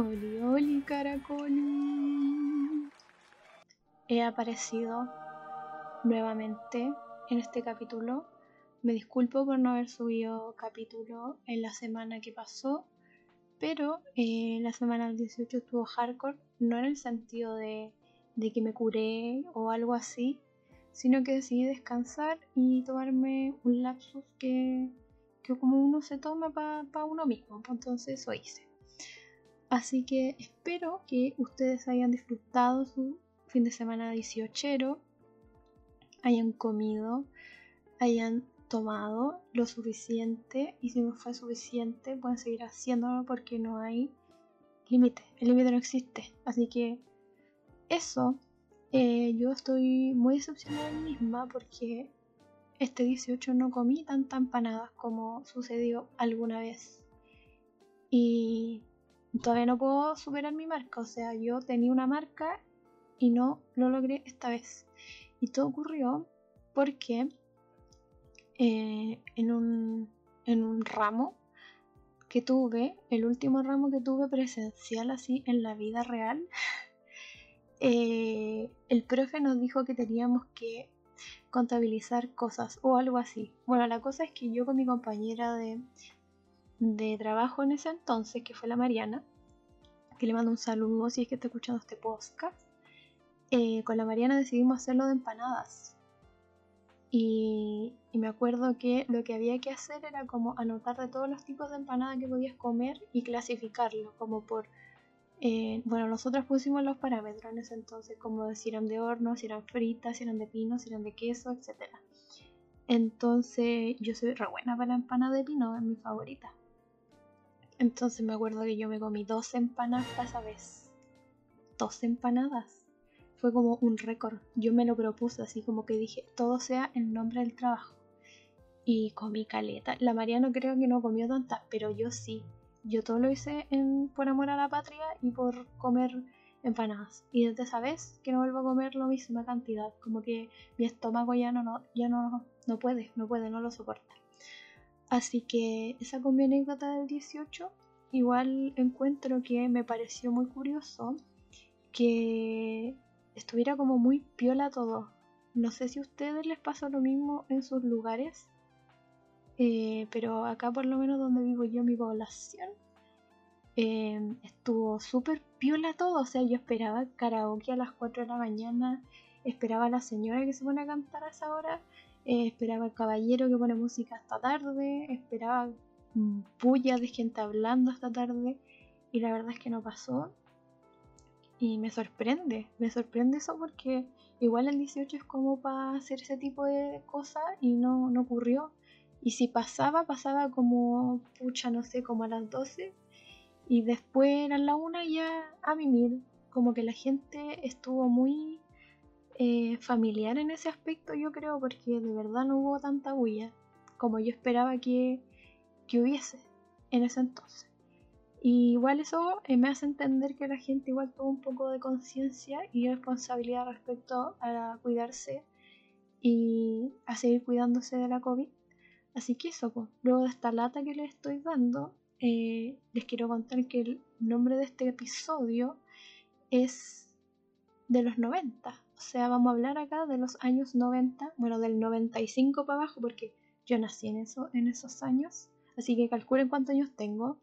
Oli, oli, caracoli. He aparecido nuevamente en este capítulo. Me disculpo por no haber subido capítulo en la semana que pasó, pero eh, la semana del 18 estuvo hardcore, no en el sentido de, de que me curé o algo así, sino que decidí descansar y tomarme un lapsus que, que como uno se toma para uno mismo. Entonces eso hice. Así que espero que ustedes hayan disfrutado su fin de semana 18, hayan comido, hayan tomado lo suficiente y si no fue suficiente pueden seguir haciéndolo porque no hay límite, el límite no existe. Así que eso, eh, yo estoy muy decepcionada de mí misma porque este 18 no comí tanta empanadas como sucedió alguna vez. Y todavía no puedo superar mi marca. O sea, yo tenía una marca y no lo logré esta vez. Y todo ocurrió porque eh, en, un, en un ramo que tuve, el último ramo que tuve presencial así en la vida real, eh, el profe nos dijo que teníamos que contabilizar cosas o algo así. Bueno, la cosa es que yo con mi compañera de, de trabajo en ese entonces, que fue la Mariana, que le mando un saludo si es que está escuchando este podcast, eh, con la Mariana decidimos hacerlo de empanadas. Y, me acuerdo que lo que había que hacer era como anotar de todos los tipos de empanadas que podías comer y clasificarlo, como por... Eh, bueno, nosotros pusimos los parámetros en ese entonces, como si eran de horno, si eran fritas, si eran de pino, si eran de queso, etc. Entonces yo soy re buena para la empanada de pino, es mi favorita. Entonces me acuerdo que yo me comí dos empanadas esa vez. Dos empanadas. Fue como un récord. Yo me lo propuse así como que dije, todo sea en nombre del trabajo. Y comí caleta. La Mariano creo que no comió tantas, pero yo sí. Yo todo lo hice por amor a la patria y por comer empanadas. Y desde esa vez que no vuelvo a comer la misma cantidad. Como que mi estómago ya no, no, ya no, no puede, no puede, no lo soporta. Así que esa con mi anécdota del 18, igual encuentro que me pareció muy curioso que estuviera como muy piola todo. No sé si a ustedes les pasa lo mismo en sus lugares, eh, pero acá por lo menos donde vivo yo, mi población, em, estuvo súper piola todo. O sea, yo esperaba karaoke a las 4 de la mañana, esperaba a la señora que se pone a cantar a esa hora eh, esperaba el caballero que pone música hasta tarde, esperaba bulla de gente hablando hasta tarde y la verdad es que no pasó. Y me sorprende, me sorprende eso porque igual el 18 es como para hacer ese tipo de cosas y no, no ocurrió. Y si pasaba, pasaba como, pucha, no sé, como a las 12 y después eran la una ya a mimir. Como que la gente estuvo muy eh, familiar en ese aspecto, yo creo, porque de verdad no hubo tanta bulla como yo esperaba que, hubiese en ese entonces. Y igual eso eh, me hace entender que la gente igual tuvo un poco de conciencia y responsabilidad respecto a cuidarse y a seguir cuidándose de la COVID. Así que eso, pues, luego de esta lata que les estoy dando, eh, les quiero contar que el nombre de este episodio es de los 90. O sea, vamos a hablar acá de los años 90, bueno, del 95 para abajo, porque yo nací en, eso, en esos años. Así que calculen cuántos años tengo.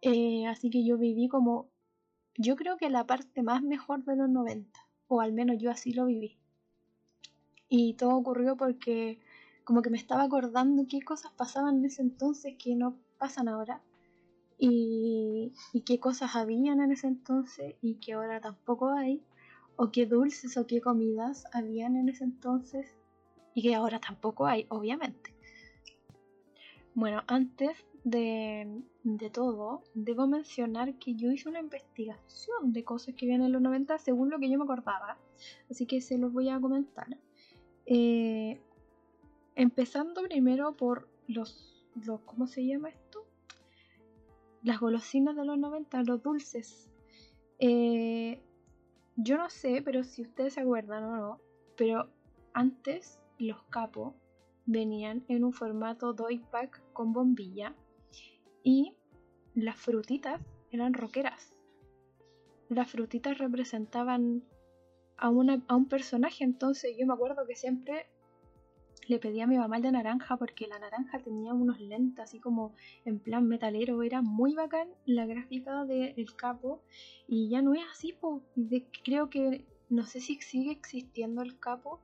Eh, así que yo viví como, yo creo que la parte más mejor de los 90, o al menos yo así lo viví. Y todo ocurrió porque como que me estaba acordando qué cosas pasaban en ese entonces que no pasan ahora. Y, y qué cosas habían en ese entonces y que ahora tampoco hay o qué dulces o qué comidas habían en ese entonces y que ahora tampoco hay, obviamente. Bueno, antes de, todo, debo mencionar que yo hice una investigación de cosas que habían en los 90 según lo que yo me acordaba, así que se los voy a comentar. Eh, empezando primero por los, los, ¿cómo se llama esto? Las golosinas de los 90, los dulces. Eh, yo no sé, pero si ustedes se acuerdan o no, pero antes los capos venían en un formato doy pack con bombilla y las frutitas eran roqueras. las frutitas representaban a, una, a un personaje, entonces yo me acuerdo que siempre le pedí a mi mamá de naranja porque la naranja tenía unos lentes así como en plan metalero, era muy bacán la gráfica del capo y ya no es así, pues creo que no sé si sigue existiendo el capo,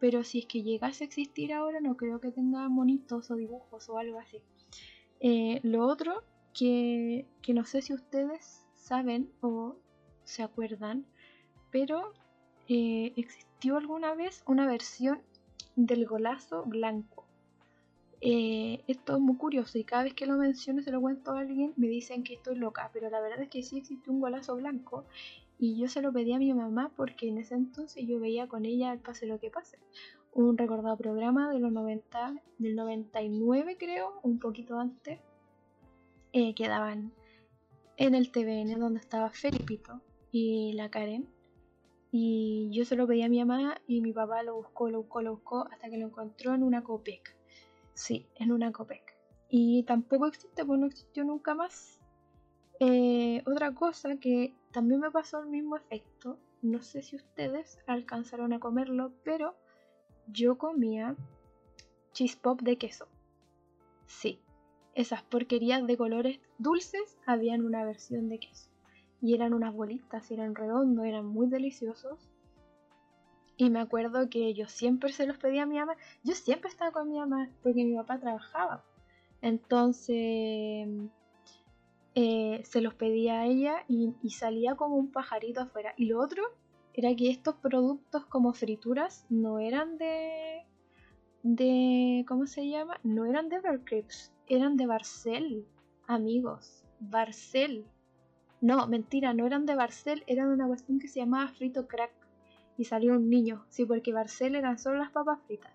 pero si es que llegase a existir ahora no creo que tenga monitos o dibujos o algo así. Eh, lo otro que, que no sé si ustedes saben o se acuerdan, pero eh, existió alguna vez una versión del golazo blanco. Eh, esto es muy curioso y cada vez que lo menciono se lo cuento a alguien me dicen que estoy loca, pero la verdad es que sí existe un golazo blanco y yo se lo pedí a mi mamá porque en ese entonces yo veía con ella el pase lo que pase. Un recordado programa de los 90, del 99 creo, un poquito antes, eh, que daban en el TVN donde estaba Felipito y la Karen y yo se lo pedí a mi mamá y mi papá lo buscó, lo buscó, lo buscó hasta que lo encontró en una Copec. Sí, en una Copec. Y tampoco existe, pues no existió nunca más. Eh, otra cosa que también me pasó el mismo efecto, no sé si ustedes alcanzaron a comerlo, pero yo comía cheese pop de queso. Sí, esas porquerías de colores dulces habían una versión de queso y eran unas bolitas, eran redondos, eran muy deliciosos. Y me acuerdo que yo siempre se los pedía a mi mamá. Yo siempre estaba con mi mamá porque mi papá trabajaba. Entonces eh, se los pedía a ella y, y, salía como un pajarito afuera. Y lo otro era que estos productos como frituras no eran de... de ¿Cómo se llama? No eran de Evercrisp, eran de Barcel, amigos. Barcel. No, mentira, no eran de Barcel, eran de una cuestión que se llamaba frito crack. Y salió un niño, sí, porque Barcel eran solo las papas fritas.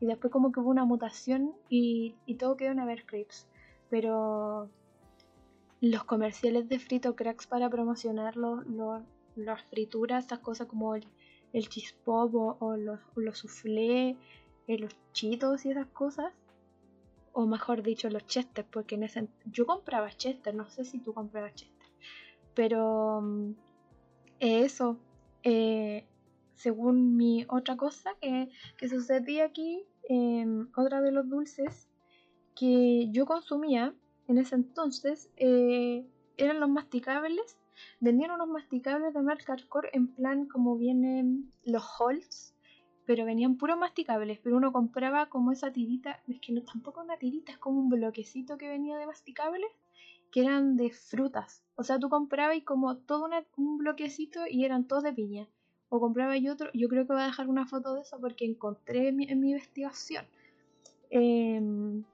Y después como que hubo una mutación y, todo quedó en Evercrisp. Pero los comerciales de frito cracks para promocionar las frituras, estas cosas como el, el cheese pop o, los, los eh, los chitos y esas cosas, o mejor dicho los chester, porque en ese yo compraba chester, no sé si tú comprabas chester. Pero mm, eso, eh, según mi otra cosa que, que sucedía aquí, em, otra de los dulces que yo consumía en ese entonces eh, eran los masticables. Vendían unos masticables de marca Hardcore en plan como vienen los Holtz, pero venían puros masticables. Pero uno compraba como esa tirita, es que no tampoco una tirita, es como un bloquecito que venía de masticables que eran de frutas. O sea, tú comprabas y como todo un bloquecito y eran todos de piña. O compraba y otro, yo creo que voy a dejar una foto de eso porque encontré en mi, investigación. Em,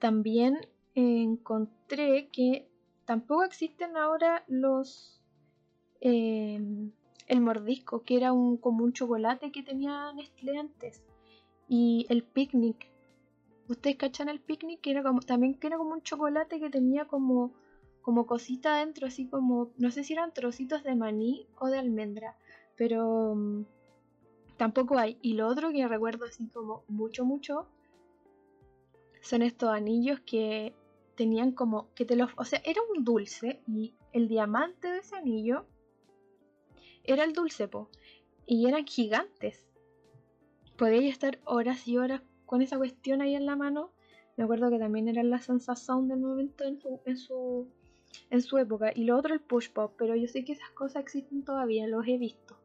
también encontré que tampoco existen ahora los... Em, el mordisco, que era un, como un chocolate que tenía Nestlé antes. Y el picnic, Ustedes cachan el picnic, que era como, también que era como un chocolate que tenía como, como cosita adentro, así como, no sé si eran trocitos de maní o de almendra, pero mm, tampoco hay. Y lo otro que recuerdo así como mucho, mucho, son estos anillos que tenían como, que te los, o sea, era un dulce y el diamante de ese anillo era el dulce, po, y eran gigantes. Podía estar horas y horas con esa cuestión ahí en la mano. Me acuerdo que también era la sensación del momento en su, en su, en su época. Y lo otro el push pop, pero yo sé que esas cosas existen todavía, los he visto.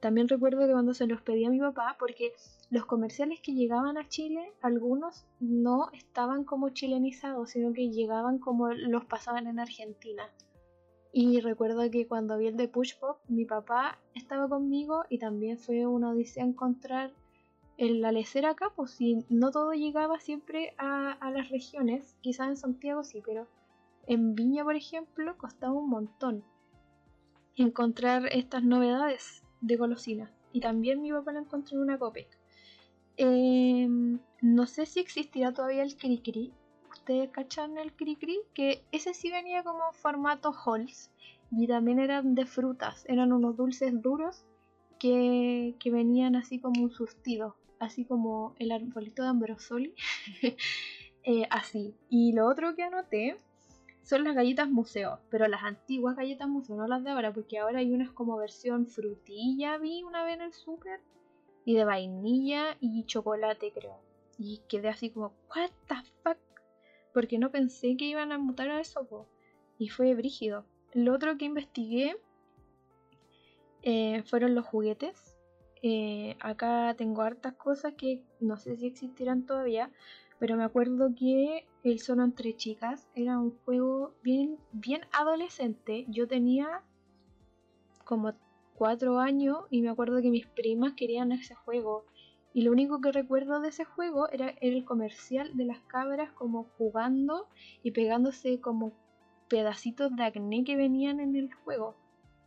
También recuerdo que cuando se los pedí a mi papá, porque los comerciales que llegaban a Chile, algunos no estaban como chilenizados, sino que llegaban como los pasaban en Argentina. Y recuerdo que cuando vi el de Push Pop, mi papá estaba conmigo y también fue una odisea encontrar en la lecera acá, pues si no todo llegaba siempre a, las regiones, quizás en Santiago sí, pero en Viña, por ejemplo, costaba un montón encontrar estas novedades de golosinas. Y también mi papá lo encontró en una Copec. Em, no sé si existirá todavía el Cricri. ¿Ustedes cachan el Cricri? Que ese sí venía como formato Halls. Y también eran de frutas. Eran unos dulces duros que, que venían así como un surtido así como el arbolito de Ambrosoli, eh, así. Y lo otro que anoté son las galletas museo, pero las antiguas galletas museo, no las de ahora, porque ahora hay unas como versión frutilla, vi una vez en el súper, y de vainilla y chocolate, creo. Y quedé así como, ¿What the fuck? Porque no pensé que iban a mutar a eso, y fue brígido. Lo otro que investigué eh, fueron los juguetes. Eh, acá tengo hartas cosas que no sé si existirán todavía, pero me acuerdo que el Solo entre chicas era un juego bien, bien adolescente. Yo tenía como cuatro años y me acuerdo que mis primas querían ese juego. Y lo único que recuerdo de ese juego era el comercial de las cabras como jugando y pegándose como pedacitos de acné que venían en el juego.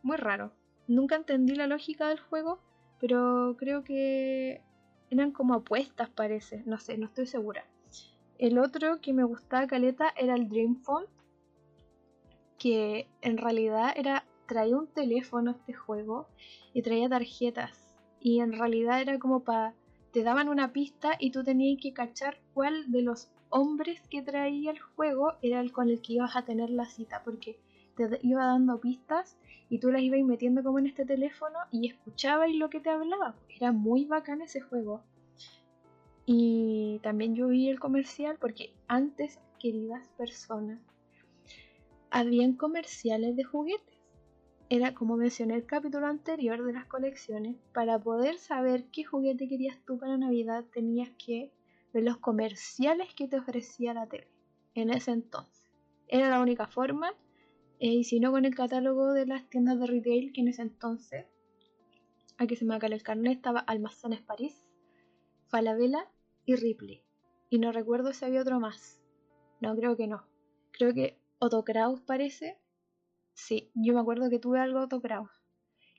Muy raro. Nunca entendí la lógica del juego, pero creo que eran como apuestas parece. No sé, no estoy segura. El otro que me gustaba caleta era el Dream Phone, que en realidad era traía un teléfono este juego y traía tarjetas y en realidad era como para te daban una pista y tú tenías que cachar cuál de los hombres que traía el juego era el con el que ibas a tener la cita porque te iba dando pistas y tú las ibas metiendo como en este teléfono y escuchabas lo que te hablaba. Era muy bacán ese juego. Y también yo vi el comercial porque antes, queridas personas, habían comerciales de juguetes. Era como mencioné el capítulo anterior de las colecciones, para poder saber qué juguete querías tú para Navidad tenías que ver los comerciales que te ofrecía la tele en ese entonces. Era la única forma, eh, y si no con el catálogo de las tiendas de retail que en ese entonces, aquí se me acaba el carnet, estaba Almacenes París, Falabella y Ripley. Y no recuerdo si había otro más. No, creo que no. Creo que Otto Kraus parece. Sí, yo me acuerdo que tuve algo Otto Kraus.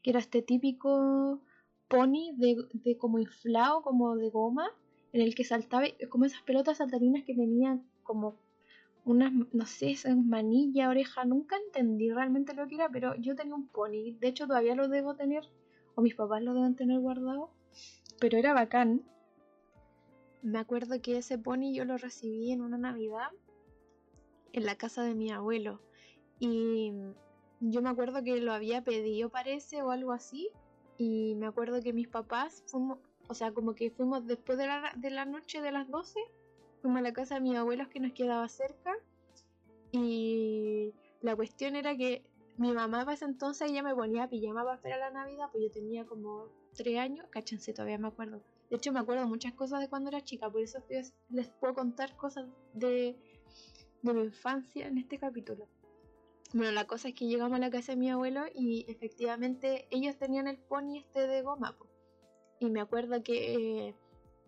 Que era este típico pony de, como inflado, como de goma, en el que saltaba, como esas pelotas saltarinas que tenían como unas, no sé, esas manilla, oreja. Nunca entendí realmente lo que era, pero yo tenía un pony. De hecho, todavía lo debo tener, o mis papás lo deben tener guardado. Pero era bacán. Me acuerdo que ese pony yo lo recibí en una Navidad en la casa de mi abuelo. Y yo me acuerdo que lo había pedido, parece, o algo así. Y me acuerdo que mis papás fuimos, o sea, como que fuimos después de la, de la noche de las 12, fuimos a la casa de mis abuelos que nos quedaba cerca. Y la cuestión era que mi mamá para ese entonces ya me ponía pijama para esperar la Navidad, pues yo tenía como 3 años, cáchense, todavía me acuerdo. De hecho, me acuerdo muchas cosas de cuando era chica, por eso les puedo contar cosas de, de mi infancia en este capítulo. Bueno, la cosa es que llegamos a la casa de mi abuelo y efectivamente ellos tenían el pony este de goma. Y me acuerdo que eh,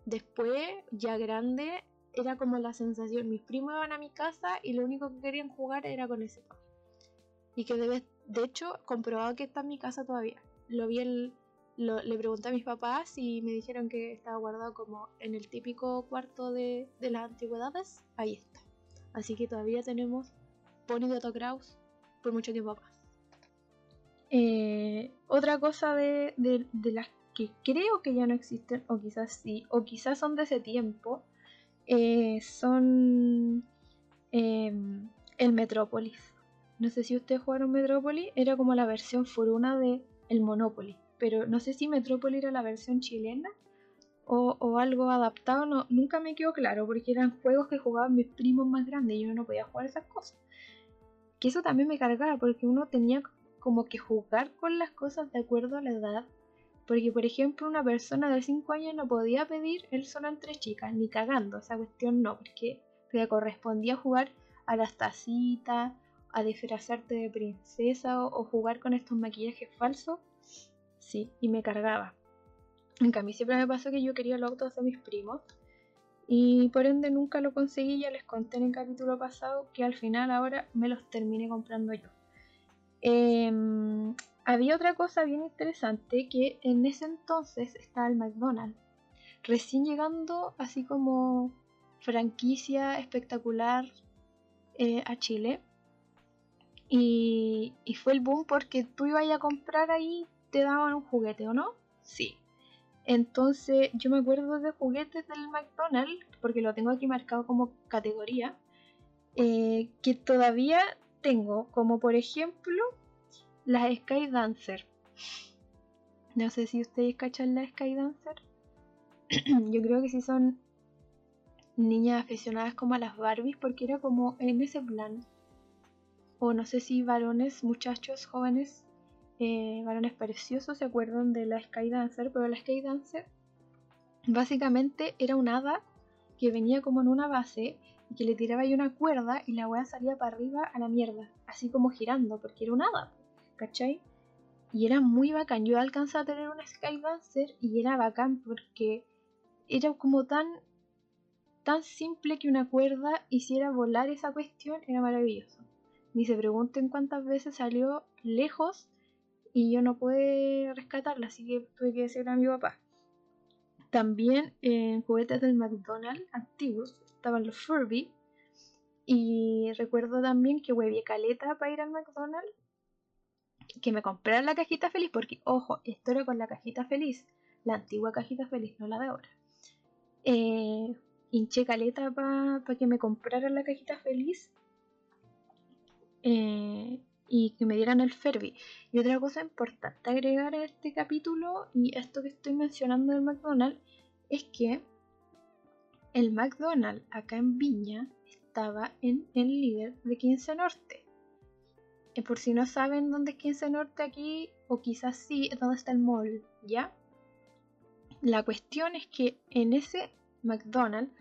después, ya grande, era como la sensación. Mis primos iban a mi casa y lo único que querían jugar era con ese pony. Y que de, de hecho, comprobado que está en mi casa todavía. Lo vi el, le pregunté a mis papás y me dijeron que estaba guardado como en el típico cuarto de, las antigüedades. Ahí está. Así que todavía tenemos Pony de Otto por mucho tiempo más. Eh, otra cosa de, las que creo que ya no existen, o quizás sí, o quizás son de ese tiempo, eh, son em, el Metrópolis. No sé si ustedes jugaron Metrópolis, era como la versión furuna de el Monopoly pero no sé si Metrópoli era la versión chilena o, algo adaptado, no, nunca me quedó claro, porque eran juegos que jugaban mis primos más grandes y yo no podía jugar esas cosas. Que eso también me cargaba, porque uno tenía como que jugar con las cosas de acuerdo a la edad. Porque, por ejemplo, una persona de 5 años no podía pedir el solo entre chicas, ni cagando, esa cuestión no, porque te correspondía jugar a las tacitas, a disfrazarte de princesa o jugar con estos maquillajes falsos sí, y me cargaba. En cambio, siempre me pasó que yo quería los autos de mis primos y por ende nunca lo conseguí. Ya les conté en el capítulo pasado que al final ahora me los terminé comprando yo. Em, había otra cosa bien interesante que en ese entonces estaba el McDonald's. Recién llegando así como franquicia espectacular eh, a Chile. Y, y, fue el boom porque tú ibas a comprar ahí te daban un juguete, ¿o no? Sí. Entonces, yo me acuerdo de juguetes del McDonald's, porque lo tengo aquí marcado como categoría. eh, que todavía tengo, como por ejemplo las Sky Dancer. No sé si ustedes cachan la Sky Dancer. Yo creo que sí son niñas aficionadas como a las Barbies porque era como en ese plan. O no sé si varones, muchachos jóvenes, eh, varones preciosos se acuerdan de la Sky Dancer, pero la Sky Dancer básicamente era un hada que venía como en una base y que le tiraba ahí una cuerda y la weá salía para arriba a la mierda, así como girando, porque era un hada, ¿cachai? Y era muy bacán. Yo alcanzé a tener una Sky Dancer y era bacán porque era como tan tan simple que una cuerda hiciera volar esa cuestión, era maravilloso. Ni se pregunten cuántas veces salió lejos y yo no pude rescatarla, así que tuve que decirle a mi papá. También en juguetes del McDonald's antiguos estaban los Furby. Y recuerdo también que hueví caleta para ir al McDonald's que me compraran la cajita feliz, porque ojo, esto era con la cajita feliz, la antigua cajita feliz, no la de ahora. Eh, caleta para que me compraran la cajita feliz eh, y que me dieran el Ferbi. Y otra cosa importante agregar a este capítulo y esto que estoy mencionando del McDonald's es que el McDonald's acá en Viña estaba en el líder de 15 Norte por si no saben dónde es 15 Norte aquí, o quizás sí, dónde está el mall, ¿ya? La cuestión es que en ese McDonald's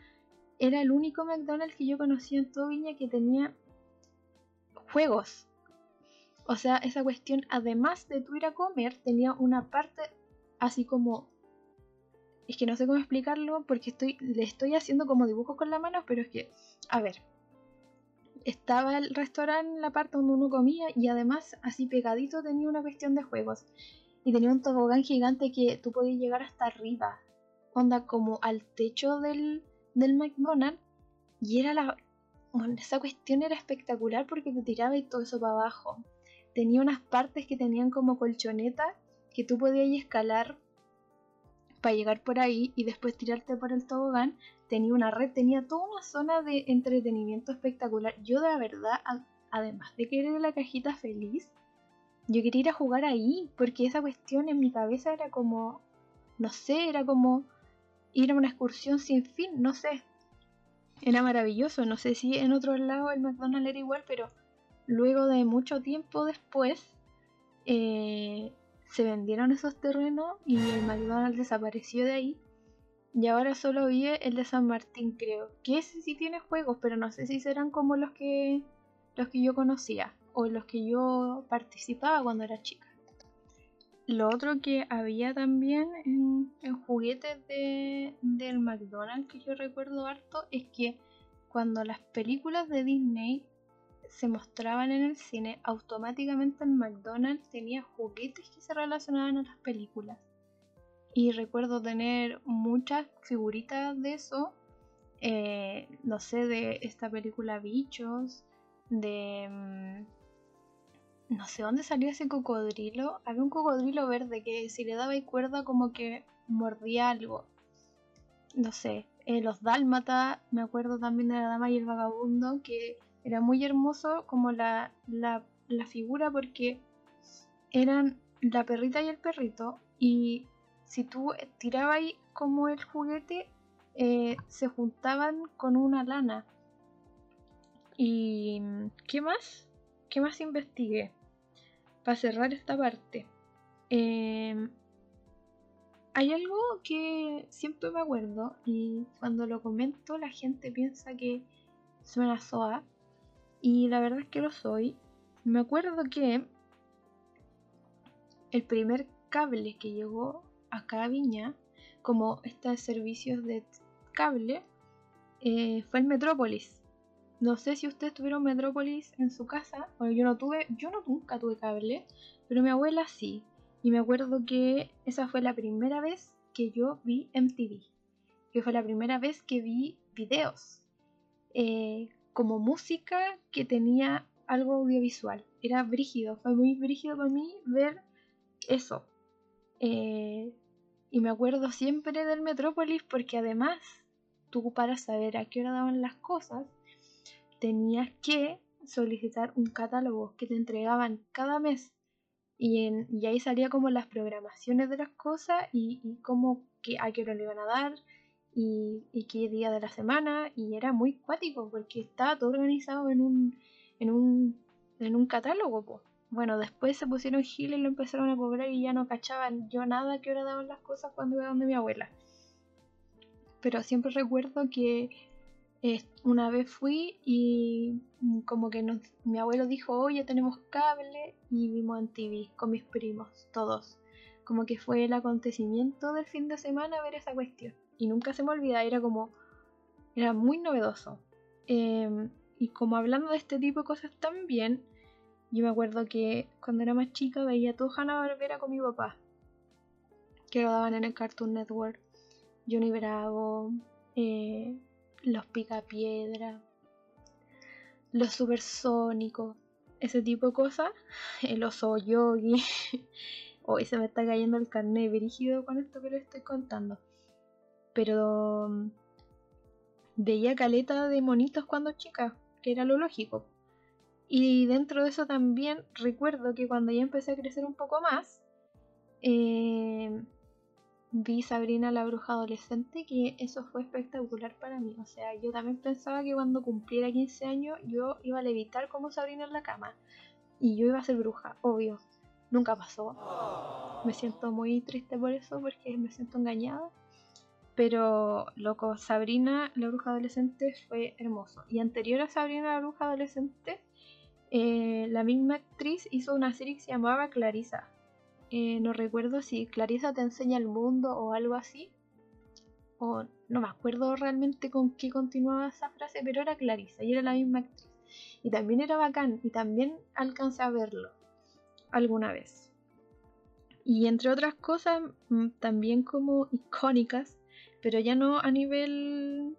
era el único McDonald's que yo conocía en todo Viña que tenía juegos. O sea, esa cuestión, además de tú ir a comer, tenía una parte así como... Es que no sé cómo explicarlo porque estoy, le estoy haciendo como dibujos con la mano, pero es que, a ver, estaba el restaurante en la parte donde uno comía y además así pegadito tenía una cuestión de juegos. Y tenía un tobogán gigante que tú podías llegar hasta arriba. Onda como al techo del, del McDonald's. Y era la... esa cuestión era espectacular porque te tiraba y todo eso para abajo. Tenía unas partes que tenían como colchoneta que tú podías escalar para llegar por ahí y después tirarte por el tobogán tenía una red, tenía toda una zona de entretenimiento espectacular. Yo de verdad, además de querer la cajita feliz, yo quería ir a jugar ahí, porque esa cuestión en mi cabeza era como, no sé, era como ir a una excursión sin fin, no sé. Era maravilloso, no sé si en otro lado el McDonald's era igual, pero luego de mucho tiempo después eh, se vendieron esos terrenos y el McDonald's desapareció de ahí y ahora solo vi el de San Martín, creo. Que ese sí tiene juegos, pero no sé si serán como los que los que yo conocía o los que yo participaba cuando era chica. Lo otro que había también en, juguetes de, del McDonald's que yo recuerdo harto es que cuando las películas de Disney se mostraban en el cine, automáticamente el McDonald's tenía juguetes que se relacionaban a las películas. Y recuerdo tener muchas figuritas de eso. Eh, no sé, de esta película Bichos. De... Mm, no sé dónde salió ese cocodrilo. Había un cocodrilo verde que si le daba cuerda como que mordía algo. No sé. Eh, los dálmata. Me acuerdo también de la dama y el vagabundo. Que era muy hermoso como la, la, la figura porque eran la perrita y el perrito. Y si tú tirabas ahí como el juguete, eh, se juntaban con una lana. ¿Y qué más? ¿Qué más investigué? Para cerrar esta parte. Em, hay algo que siempre me acuerdo y cuando lo comento la gente piensa que suena soa y la verdad es que lo soy. Me acuerdo que el primer cable que llegó acá a Viña, como estos servicios de cable, eh, fue el Metrópolis. No sé si ustedes tuvieron Metrópolis en su casa. Bueno, yo no tuve, yo no nunca tuve cable, pero mi abuela sí. Y me acuerdo que esa fue la primera vez que yo vi MTV. Que fue la primera vez que vi videos. Eh, como música que tenía algo audiovisual. Era brígido, fue muy brígido para mí ver eso. Eh, y me acuerdo siempre del Metrópolis porque además tú para saber a qué hora daban las cosas, tenías que solicitar un catálogo que te entregaban cada mes y, en, y ahí salía como las programaciones de las cosas y, que, a qué hora le iban a dar y, qué día de la semana y era muy cuático porque estaba todo organizado en un, en un, en un catálogo. Bueno, después se pusieron giles y lo empezaron a cobrar y ya no cachaban yo nada a qué hora daban las cosas cuando iba donde mi abuela. Pero siempre recuerdo que una vez fui y como que mi abuelo dijo, oye, tenemos cable y vimos en TV con mis primos, todos. Como que fue el acontecimiento del fin de semana ver esa cuestión. Y nunca se me olvida, era como, era muy novedoso. Em, y como hablando de este tipo de cosas también, yo me acuerdo que cuando era más chica veía todo Hanna Barbera con mi papá, que lo daban en el Cartoon Network. Johnny Bravo, eh, los picapiedra, los supersónicos, ese tipo de cosas, el oso yogi. Hoy se me está cayendo el carnet brígido con esto que estoy contando. Pero mm, veía caleta de monitos cuando chica, que era lo lógico. Y dentro de eso también recuerdo que cuando ya empecé a crecer un poco más, eh, vi Sabrina la bruja adolescente, que eso fue espectacular para mí. O sea, yo también pensaba que cuando cumpliera 15 años yo iba a levitar como Sabrina en la cama. Y yo iba a ser bruja, obvio. Nunca pasó. Me siento muy triste por eso, porque me siento engañada. Pero, loco, Sabrina la bruja adolescente fue hermoso. Y anterior a Sabrina la bruja adolescente, eh, la misma actriz hizo una serie que se llamaba Clarissa eh, no recuerdo si Clarisa te enseña el mundo o algo así. O no me acuerdo realmente con qué continuaba esa frase, pero era Clarisa y era la misma actriz. Y también era bacán y también alcancé a verlo alguna vez. Y entre otras cosas, mm, también como icónicas, pero ya no a nivel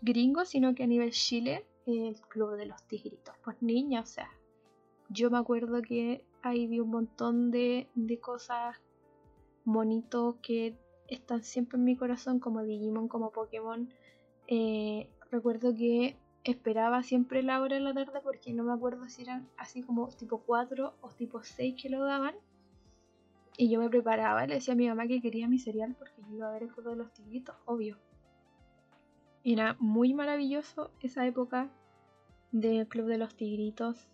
gringo, sino que a nivel Chile, el Club de los Tigritos. Pues niña, o sea, yo me acuerdo que ahí vi un montón de, cosas bonitos que están siempre en mi corazón, como Digimon, como Pokémon. Eh, recuerdo que esperaba siempre la hora de la tarde porque no me acuerdo si eran así como tipo 4 o tipo 6 que lo daban. Y yo me preparaba, le decía a mi mamá que quería mi cereal porque yo iba a ver el juego de los tigritos, obvio. Era muy maravilloso esa época del Club de los Tigritos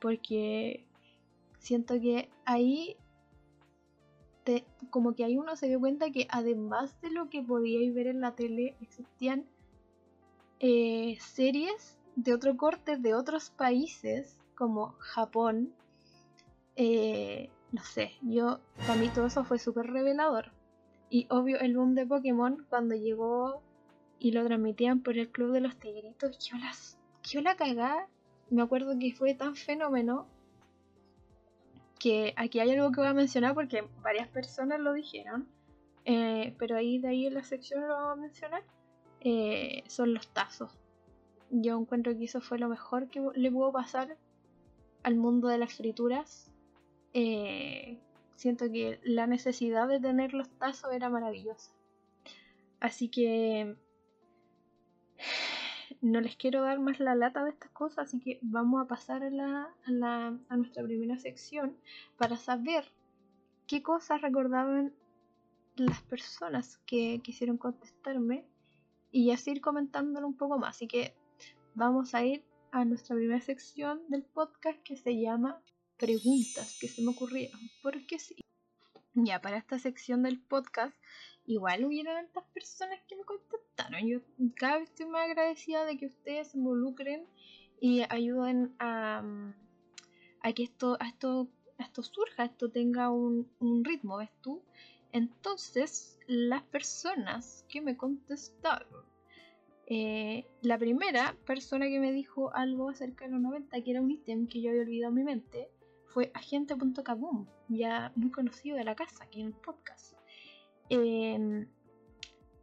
porque siento que ahí como que ahí uno se dio cuenta que además de lo que podíais ver en la tele existían eh, series de otro corte de otros países como Japón eh, no sé yo para mí todo eso fue súper revelador y obvio el boom de Pokémon cuando llegó y lo transmitían por el club de los tigritos yo las yo la cagá me acuerdo que fue tan fenómeno que aquí hay algo que voy a mencionar porque varias personas lo dijeron, eh, pero ahí de ahí en la sección lo vamos a mencionar, eh, son los tazos. Yo encuentro que eso fue lo mejor que le pudo pasar al mundo de las frituras. Eh, siento que la necesidad de tener los tazos era maravillosa. Así que no les quiero dar más la lata de estas cosas, así que vamos a pasar a, la, a, nuestra primera sección para saber qué cosas recordaban las personas que quisieron contestarme y así ir comentándolo un poco más. Así que vamos a ir a nuestra primera sección del podcast que se llama Preguntas que se me ocurrieron. Porque sí. Ya, para esta sección del podcast igual hubieron tantas personas que me contestaron. Yo cada vez estoy más agradecida de que ustedes se involucren y ayuden a, a que esto, a esto, esto surja, esto tenga un, ritmo, ¿ves tú? Entonces, las personas que me contestaron. Eh, la primera persona que me dijo algo acerca de los 90, que era un ítem que yo había olvidado en mi mente, fue agente.kaboom, ya muy conocido de la casa, aquí en el podcast. Em,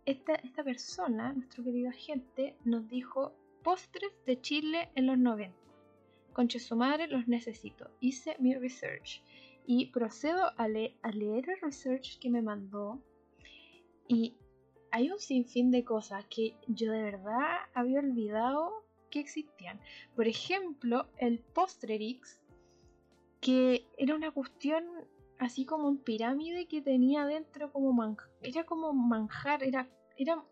esta, esta persona, nuestro querido agente, nos dijo postres de Chile en los 90. Conche su madre, los necesito. Hice mi research y procedo a, leer el research que me mandó. Y hay un sinfín de cosas que yo de verdad había olvidado que existían. Por ejemplo, el Postrerix, que era una cuestión así como un pirámide que tenía dentro como manjar. Era como manjar, era, era,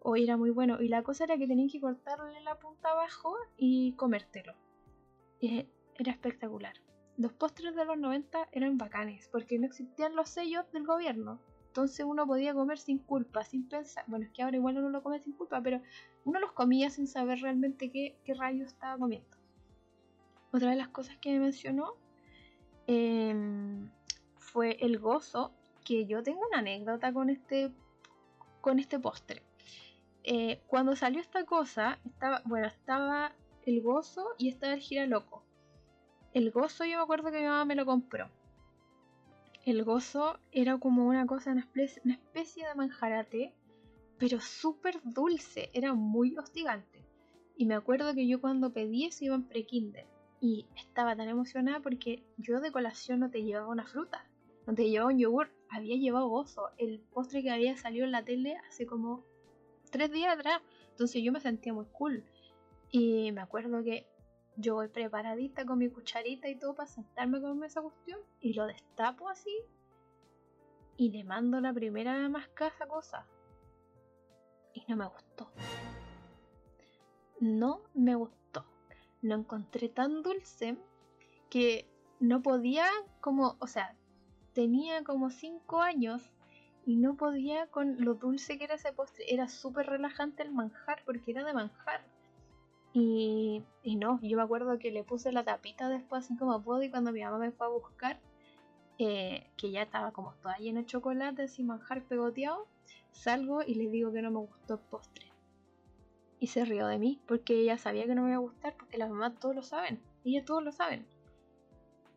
o era muy bueno. Y la cosa era que tenían que cortarle la punta abajo y comértelo. Y era espectacular. Los postres de los 90 eran bacanes porque no existían los sellos del gobierno. Entonces uno podía comer sin culpa, sin pensar. Bueno, es que ahora igual uno lo come sin culpa, pero uno los comía sin saber realmente qué, qué rayos estaba comiendo. Otra de las cosas que me mencionó em, fue el gozo, que yo tengo una anécdota con este, con este postre. Eh, cuando salió esta cosa, estaba, bueno, estaba el gozo y estaba el giraloco. El gozo yo me acuerdo que mi mamá me lo compró. El gozo era como una cosa, una especie, de manjarate, pero súper dulce, era muy hostigante. Y me acuerdo que yo cuando pedí eso iba en pre-kinder y estaba tan emocionada porque yo de colación no te llevaba una fruta, no te llevaba un yogur, había llevado gozo, el postre que había salido en la tele hace como tres días atrás. Entonces yo me sentía muy cool. Y me acuerdo que yo voy preparadita con mi cucharita y todo para sentarme con esa cuestión y lo destapo así y le mando la primera mascaza cosa. Y no me gustó. No me gustó. Lo encontré tan dulce que no podía como, o sea, tenía como 5 años y no podía con lo dulce que era ese postre. Era súper relajante el manjar porque era de manjar. Y, no, yo me acuerdo que le puse la tapita después así como puedo y cuando mi mamá me fue a buscar, eh, que ya estaba como toda llena de chocolate, así manjar pegoteado, salgo y le digo que no me gustó el postre. Y se rió de mí porque ella sabía que no me iba a gustar porque las mamás todos lo saben, ellas todos lo saben.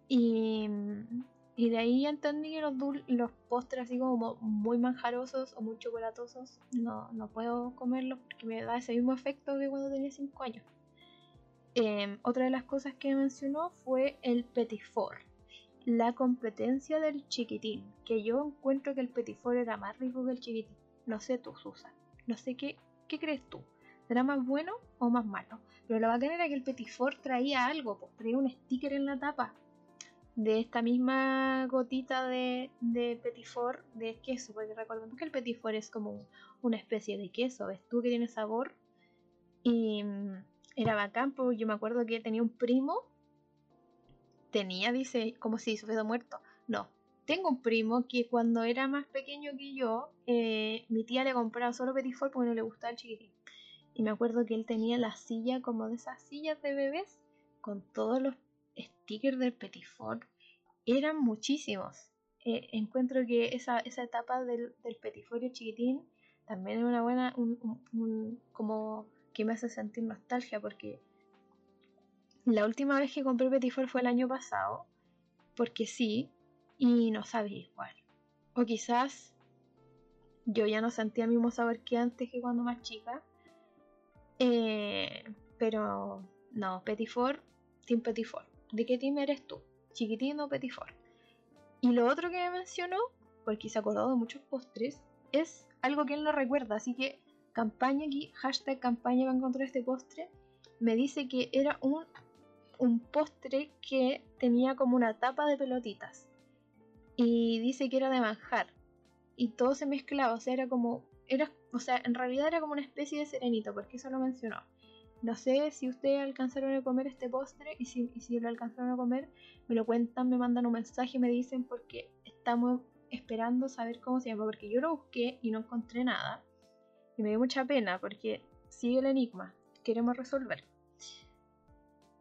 Y, y de ahí entendí que los, los postres así como muy manjarosos o muy chocolatosos no, no puedo comerlos porque me da ese mismo efecto que cuando tenía 5 años. Em, otra de las cosas que mencionó fue el petit four, la competencia del chiquitín, que yo encuentro que el petit four era más rico que el chiquitín. No sé tú, Susan, no sé qué, qué crees tú. ¿Será más bueno o más malo? Pero la bacana era que el petit four traía algo, pues traía un sticker en la tapa de esta misma gotita de, de petit four de queso, porque recordemos que el petit four es como una especie de queso, ves tú que tiene sabor y mm, era bacán, porque yo me acuerdo que tenía un primo, tenía, dice, como si hubiera muerto, no, tengo un primo que cuando era más pequeño que yo, eh, mi tía le compraba solo petit four porque no le gustaba el chiquitín. Me acuerdo que él tenía la silla como de esas sillas de bebés con todos los stickers del Petit eran muchísimos. Eh, encuentro que esa, esa etapa del, del chiquitín también es una buena, un, como que me hace sentir nostalgia porque la última vez que compré Petit fue el año pasado, porque sí, y no sabía igual. O quizás yo ya no sentía el mismo sabor que antes que cuando más chica. Eh, pero no, sin Petit Four. ¿De qué team eres tú? ¿Chiquitín o Petit Four? Y lo otro que me mencionó, porque se acordó de muchos postres, es algo que él no recuerda. Así que campaña aquí, hashtag campaña para encontrar este postre, me dice que era un, un postre que tenía como una tapa de pelotitas. Y dice que era de manjar. Y todo se mezclaba, o sea, era como, era, o sea, en realidad era como una especie de serenito, porque eso lo mencionó. No sé si ustedes alcanzaron a comer este postre y si, lo alcanzaron a comer, me lo cuentan, me mandan un mensaje, me dicen porque estamos esperando saber cómo se llama, porque yo lo busqué y no encontré nada. Y me dio mucha pena porque sigue el enigma, queremos resolver.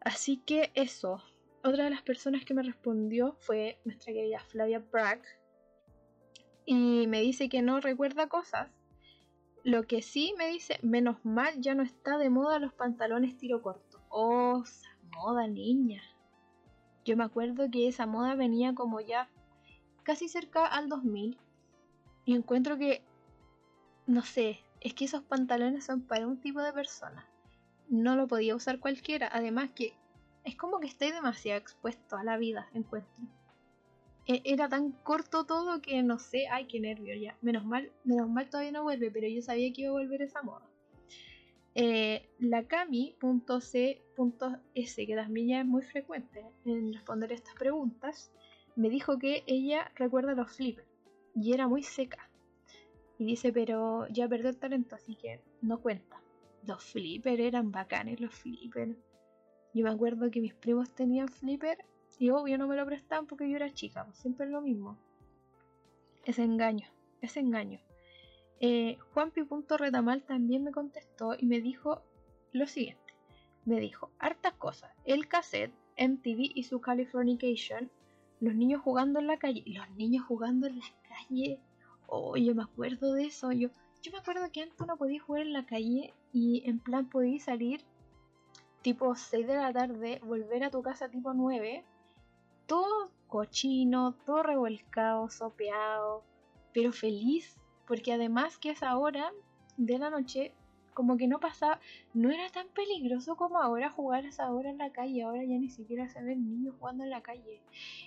Así que eso. Otra de las personas que me respondió fue nuestra querida Flavia Bragg. Y me dice que no recuerda cosas, lo que sí me dice, menos mal ya no está de moda los pantalones tiro corto. Oh, esa moda, niña. Yo me acuerdo que esa moda venía como ya casi cerca al 2000. Y encuentro que, no sé, es que esos pantalones son para un tipo de persona. No lo podía usar cualquiera. Además que es como que estoy demasiado expuesto a la vida, encuentro. E, era tan corto todo que no sé, ay, qué nervio ya. Menos mal, menos mal todavía no vuelve, pero yo sabía que iba a volver esa moda. Eh, la Cami.c.s, que también ya es muy frecuente en responder estas preguntas, me dijo que ella recuerda los flippers y era muy seca. Y dice, pero ya perdió el talento, así que no cuenta. Los flippers eran bacanes, los flippers. Yo me acuerdo que mis primos tenían flipper y obvio no me lo prestaban porque yo era chica, pues siempre es lo mismo. Ese engaño, ese engaño. Eh, Juanpi.retamal también me contestó y me dijo lo siguiente. Me dijo, hartas cosas. El cassette, MTV y su Californication, los niños jugando en la calle. Los niños jugando en la calle. Oh, yo me acuerdo de eso. Yo, yo me acuerdo que antes no podía jugar en la calle y en plan podía salir tipo 6 de la tarde, volver a tu casa tipo 9, todo cochino, todo revolcado, sopeado, pero feliz, porque además que esa hora de la noche como que no pasaba, no era tan peligroso como ahora jugar a esa hora en la calle, ahora ya ni siquiera se ven niños jugando en la calle.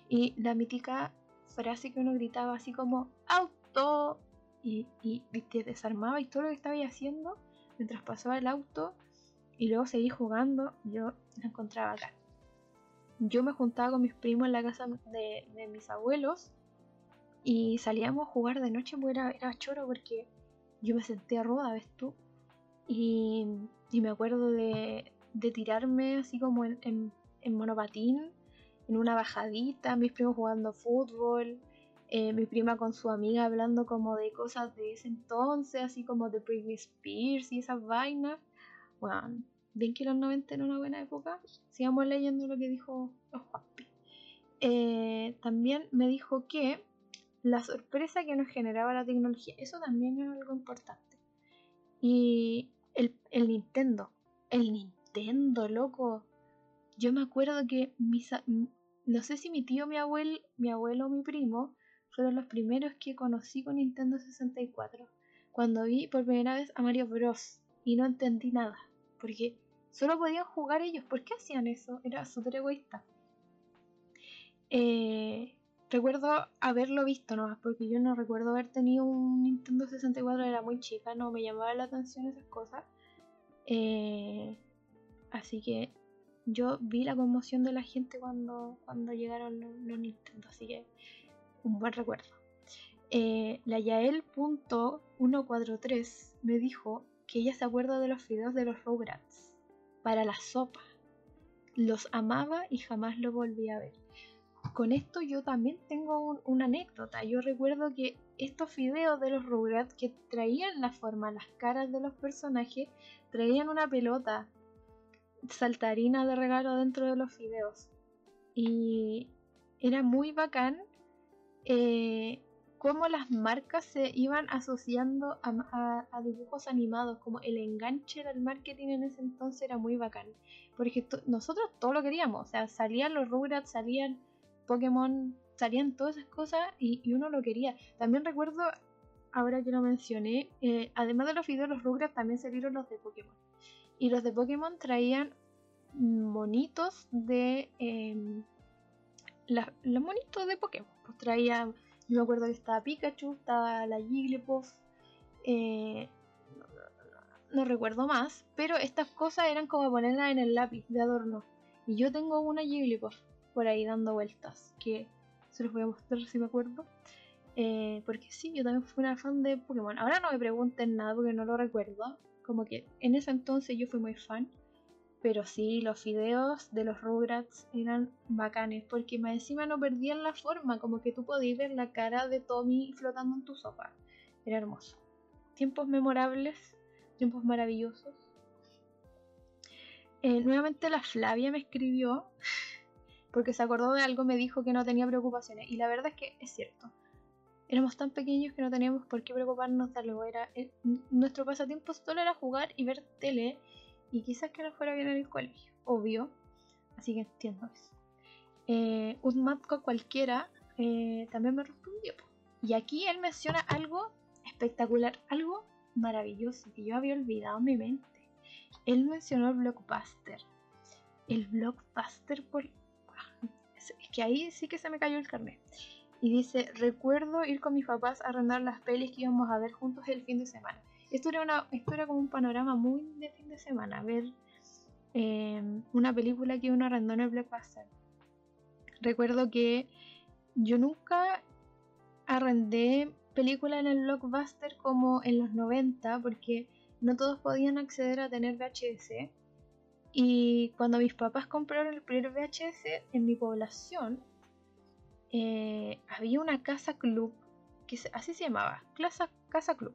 Y la mítica frase que uno gritaba así como auto y, y, desarmaba y todo lo que estaba haciendo mientras pasaba el auto y luego seguí jugando, yo la encontraba acá. Yo me juntaba con mis primos en la casa de, mis abuelos y salíamos a jugar de noche, pues era, era choro porque yo me sentía ruda, ¿ves tú? Y, me acuerdo de, de, tirarme así como en, en, en, monopatín, en una bajadita, mis primos jugando fútbol, eh, mi prima con su amiga hablando como de cosas de ese entonces, así como de Britney Spears y esas vainas. Bueno, bien que los 90 era una buena época. Sigamos leyendo lo que dijo los Juanpi. Eh, también me dijo que la sorpresa que nos generaba la tecnología. Eso también es algo importante. Y el, el Nintendo. El Nintendo, loco. Yo me acuerdo que mis, no sé si mi tío, mi abuelo, mi abuelo o mi primo fueron los primeros que conocí con Nintendo 64. Cuando vi por primera vez a Mario Bros. Y no entendí nada. Porque solo podían jugar ellos. ¿Por qué hacían eso? Era súper egoísta. Eh, recuerdo haberlo visto nomás, porque yo no recuerdo haber tenido un Nintendo 64, era muy chica, no me llamaba la atención esas cosas. Eh, así que yo vi la conmoción de la gente cuando, cuando llegaron los, Nintendo, así que un buen recuerdo. Eh, la Yael.143 me dijo que ella se acuerda de los videos de los Rugrats para la sopa. Los amaba y jamás lo volví a ver con esto yo también tengo una anécdota. Yo recuerdo que estos videos de los Rugrats que traían la forma, las caras de los personajes, traían una pelota saltarina de regalo dentro de los videos. Y era muy bacán eh, cómo las marcas se iban asociando a, dibujos animados, como el enganche del marketing en ese entonces era muy bacán. Porque nosotros todo lo queríamos, o sea, salían los Rugrats, salían Pokémon, salían todas esas cosas y, uno lo quería. También recuerdo, ahora que lo mencioné, eh, además de los videos, los Rugrats también salieron los de Pokémon. Y los de Pokémon traían monitos de... Eh, los monitos de Pokémon. Pues traía, yo me acuerdo que estaba Pikachu, estaba la Jigglypuff, eh, no, recuerdo más, pero estas cosas eran como ponerlas en el lápiz de adorno. Y yo tengo una Jigglypuff por ahí dando vueltas, que se los voy a mostrar si me acuerdo. Eh, porque sí, yo también fui una fan de Pokémon. Ahora no me pregunten nada porque no lo recuerdo. Como que en ese entonces yo fui muy fan. Pero sí, los videos de los Rugrats eran bacanes porque más encima no perdían la forma, como que tú podías ver la cara de Tommy flotando en tu sopa. Era hermoso. Tiempos memorables, tiempos maravillosos. Eh, nuevamente la Flavia me escribió porque se acordó de algo, me dijo que no tenía preocupaciones. Y la verdad es que es cierto. Éramos tan pequeños que no teníamos por qué preocuparnos de algo. Era, eh, nuestro pasatiempo solo era jugar y ver tele y quizás que no fuera bien en el colegio, obvio. Así que entiendo eso. Eh, un matco cualquiera eh, también me respondió. Y aquí él menciona algo espectacular, algo maravilloso que yo había olvidado en mi mente. Él mencionó el blockbuster. El blockbuster por es que ahí sí que se me cayó el carnet. Y dice, recuerdo ir con mis papás a arrendar las pelis que íbamos a ver juntos el fin de semana. Esto era, una, esto era como un panorama muy de fin de semana, ver em, una película que uno arrendó en el Blockbuster. Recuerdo que yo nunca arrendé película en el Blockbuster como en los 90 porque no todos podían acceder a tener VHS. Y cuando mis papás compraron el primer VHS en mi población, eh, había una casa club, que así se llamaba, casa, casa club.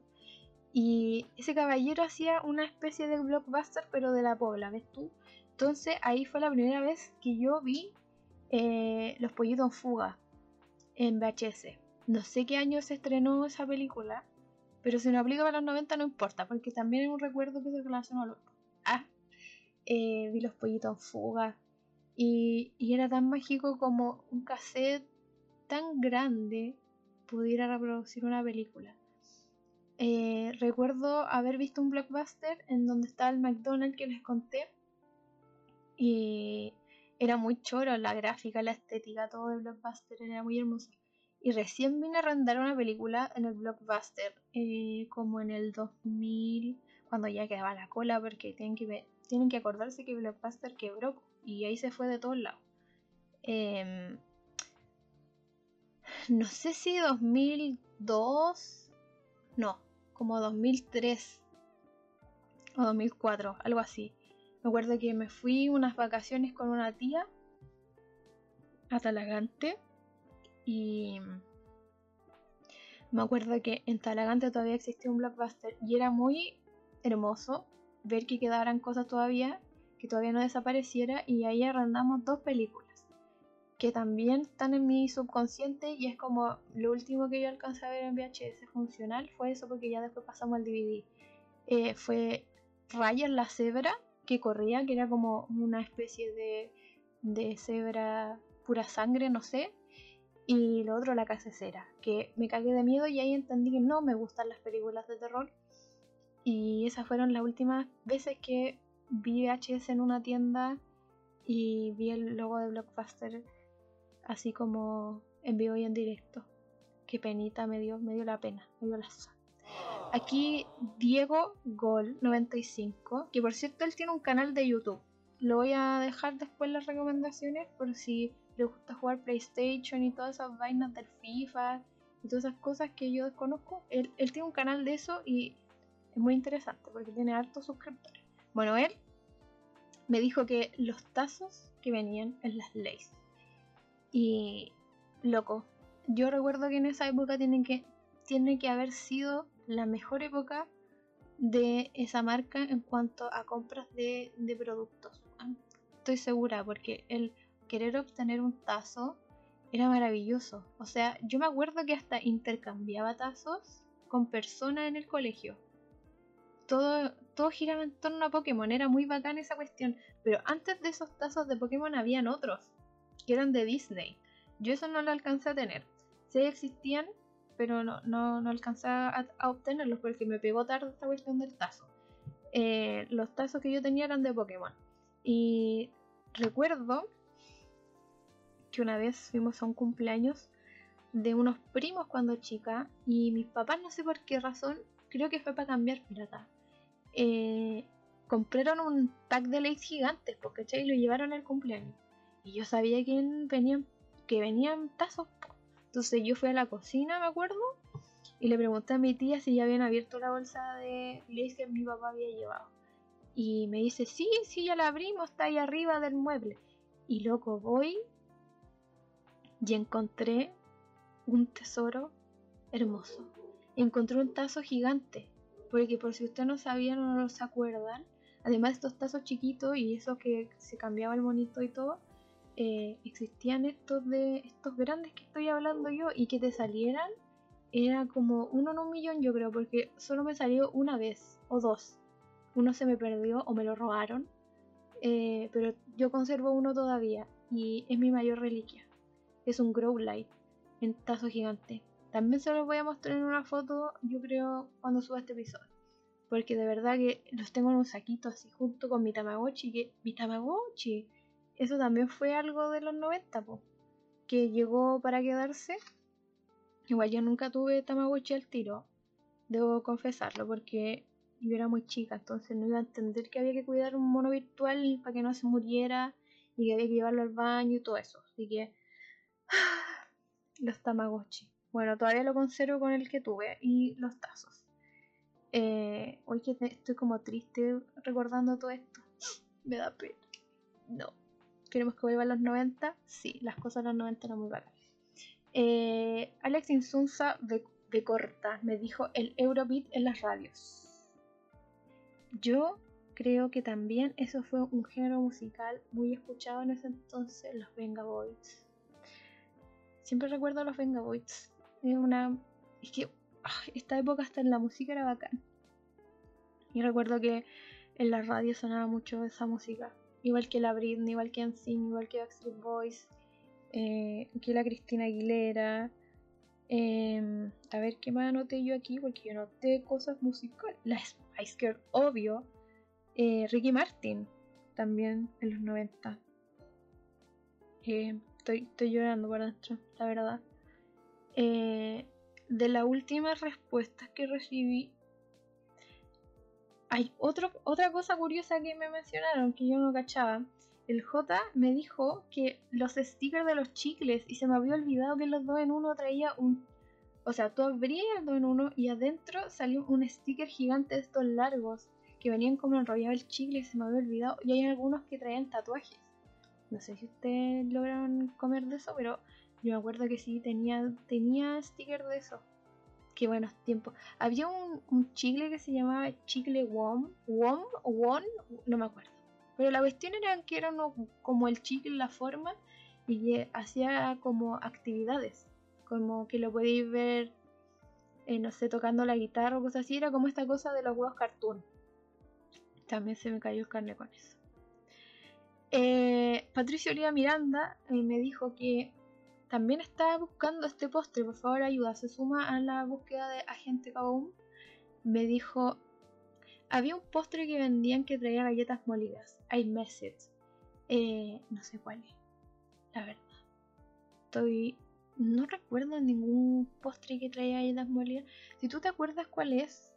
Y ese caballero hacía una especie de blockbuster, pero de la pobla, ¿ves tú? Entonces ahí fue la primera vez que yo vi eh, Los Pollitos en Fuga en VHS. No sé qué año se estrenó esa película, pero si no aplica para los 90 no importa, porque también es un recuerdo que se relaciona a los... Ah, eh, vi Los Pollitos en Fuga. Y, y era tan mágico como un cassette tan grande pudiera reproducir una película. Eh, recuerdo haber visto un blockbuster en donde estaba el McDonald's que les conté. Y era muy choro la gráfica, la estética, todo el blockbuster era muy hermoso. Y recién vine a arrendar una película en el blockbuster, eh, como en el 2000, cuando ya quedaba la cola, porque tienen que, tienen que acordarse que blockbuster quebró y ahí se fue de todos lados. Em, no sé si 2002, no, como 2003 o 2004, algo así. Me acuerdo que me fui unas vacaciones con una tía a Talagante y me acuerdo que en Talagante todavía existía un blockbuster y era muy hermoso ver que quedaran cosas todavía, que todavía no desapareciera y ahí arrendamos dos películas que también están en mi subconsciente y es como lo último que yo alcancé a ver en VHS funcional fue eso porque ya después pasamos al DVD. Eh, fue Ryan la cebra que corría, que era como una especie de, de cebra pura sangre, no sé. Y lo otro, la casecera, que me cagué de miedo y ahí entendí que no me gustan las películas de terror. Y esas fueron las últimas veces que vi VHS en una tienda y vi el logo de Blockbuster así como en vivo y en directo. Qué penita me dio, me dio la pena, me dio la Aquí Diego Gol 95, que por cierto él tiene un canal de YouTube. Lo voy a dejar después las recomendaciones por si le gusta jugar PlayStation y todas esas vainas del FIFA y todas esas cosas que yo desconozco. Él, él tiene un canal de eso y es muy interesante porque tiene hartos suscriptores. Bueno, él me dijo que los tazos que venían en las leyes y loco, yo recuerdo que en esa época tiene que, tiene que haber sido la mejor época de esa marca en cuanto a compras de, de productos. Estoy segura porque el querer obtener un tazo era maravilloso. O sea, yo me acuerdo que hasta intercambiaba tazos con personas en el colegio. Todo, todo giraba en torno a Pokémon, era muy bacán esa cuestión. Pero antes de esos tazos de Pokémon habían otros que eran de Disney. Yo eso no lo alcancé a tener. Sí existían, pero no, no, no alcancé a, obtenerlos porque me pegó tarde esta cuestión del tazo. Eh, los tazos que yo tenía eran de Pokémon. Y recuerdo que una vez fuimos a un cumpleaños de unos primos cuando chica y mis papás no sé por qué razón, creo que fue para cambiar pirata. Eh, compraron un pack de Lays gigantes, porque y lo llevaron al cumpleaños. Y yo sabía que venían, que venían tazos. Entonces yo fui a la cocina, me acuerdo, y le pregunté a mi tía si ya habían abierto la bolsa de leche que mi papá había llevado. Y me dice, sí, sí, ya la abrimos, está ahí arriba del mueble. Y loco, voy y encontré un tesoro hermoso. Encontré un tazo gigante. Porque por si ustedes no sabían o no se acuerdan, además de estos tazos chiquitos y eso que se cambiaba el monito y todo, eh, existían estos de estos grandes que estoy hablando yo y que te salieran era como uno en un millón yo creo porque solo me salió una vez o dos. Uno se me perdió o me lo robaron eh, pero yo conservo uno todavía y es mi mayor reliquia. Es un grow light en tazo gigante. También se los voy a mostrar en una foto yo creo cuando suba este episodio porque de verdad que los tengo en un saquito así junto con mi tamagotchi que mi tamagotchi eso también fue algo de los 90, que llegó para quedarse. Igual yo nunca tuve Tamagotchi al tiro, debo confesarlo, porque yo era muy chica, entonces no iba a entender que había que cuidar un mono virtual para que no se muriera y que había que llevarlo al baño y todo eso. Así que los Tamagotchi. Bueno, todavía lo conservo con el que tuve y los tazos. Eh, hoy que estoy como triste recordando todo esto. Me da pena. No. ¿Queremos que vuelva a los 90? Sí, las cosas de los 90 eran muy bacanas. Eh, Alex Insunza de, Corta me dijo el Eurobeat en las radios. Yo creo que también eso fue un género musical muy escuchado en ese entonces, los Venga Boys. Siempre recuerdo a los Venga Boys. Es una. Es que ah, esta época hasta en la música era bacán. Y recuerdo que en la radio sonaba mucho esa música. Igual que la Britney, igual que NSYNC, igual que Backstreet Boys, eh, que la Cristina Aguilera. Em, a ver qué más anoté yo aquí, porque yo noté cosas musicales. La Spice Girl, obvio. Eh, Ricky Martin, también en los 90. Eh, estoy, estoy llorando por dentro, la verdad. Eh, de las últimas respuestas que recibí, hay otro, otra cosa curiosa que me mencionaron que yo no cachaba. El J me dijo que los stickers de los chicles y se me había olvidado que los dos en uno traía un... O sea, tú abrías el dos en uno y adentro salió un sticker gigante de estos largos que venían como enrollado el chicle y se me había olvidado. Y hay algunos que traían tatuajes. No sé si ustedes lograron comer de eso, pero yo me acuerdo que sí tenía, tenía sticker de eso. Qué buenos tiempos. Había un, chicle que se llamaba chicle WOM. WOM WON, no me acuerdo. Pero la cuestión era que era uno, como el chicle, la forma, y que hacía como actividades. Como que lo podéis ver, eh, no sé, tocando la guitarra o cosas así. Era como esta cosa de los huevos cartoon. También se me cayó el carne con eso. Eh, Patricio Oliva Miranda eh, me dijo que también estaba buscando este postre, por favor ayuda, se suma a la búsqueda de Agente Kaboom. Me dijo, había un postre que vendían que traía galletas molidas, I Message. Eh, no sé cuál es, la verdad. Estoy... No recuerdo ningún postre que traía galletas molidas. Si tú te acuerdas cuál es,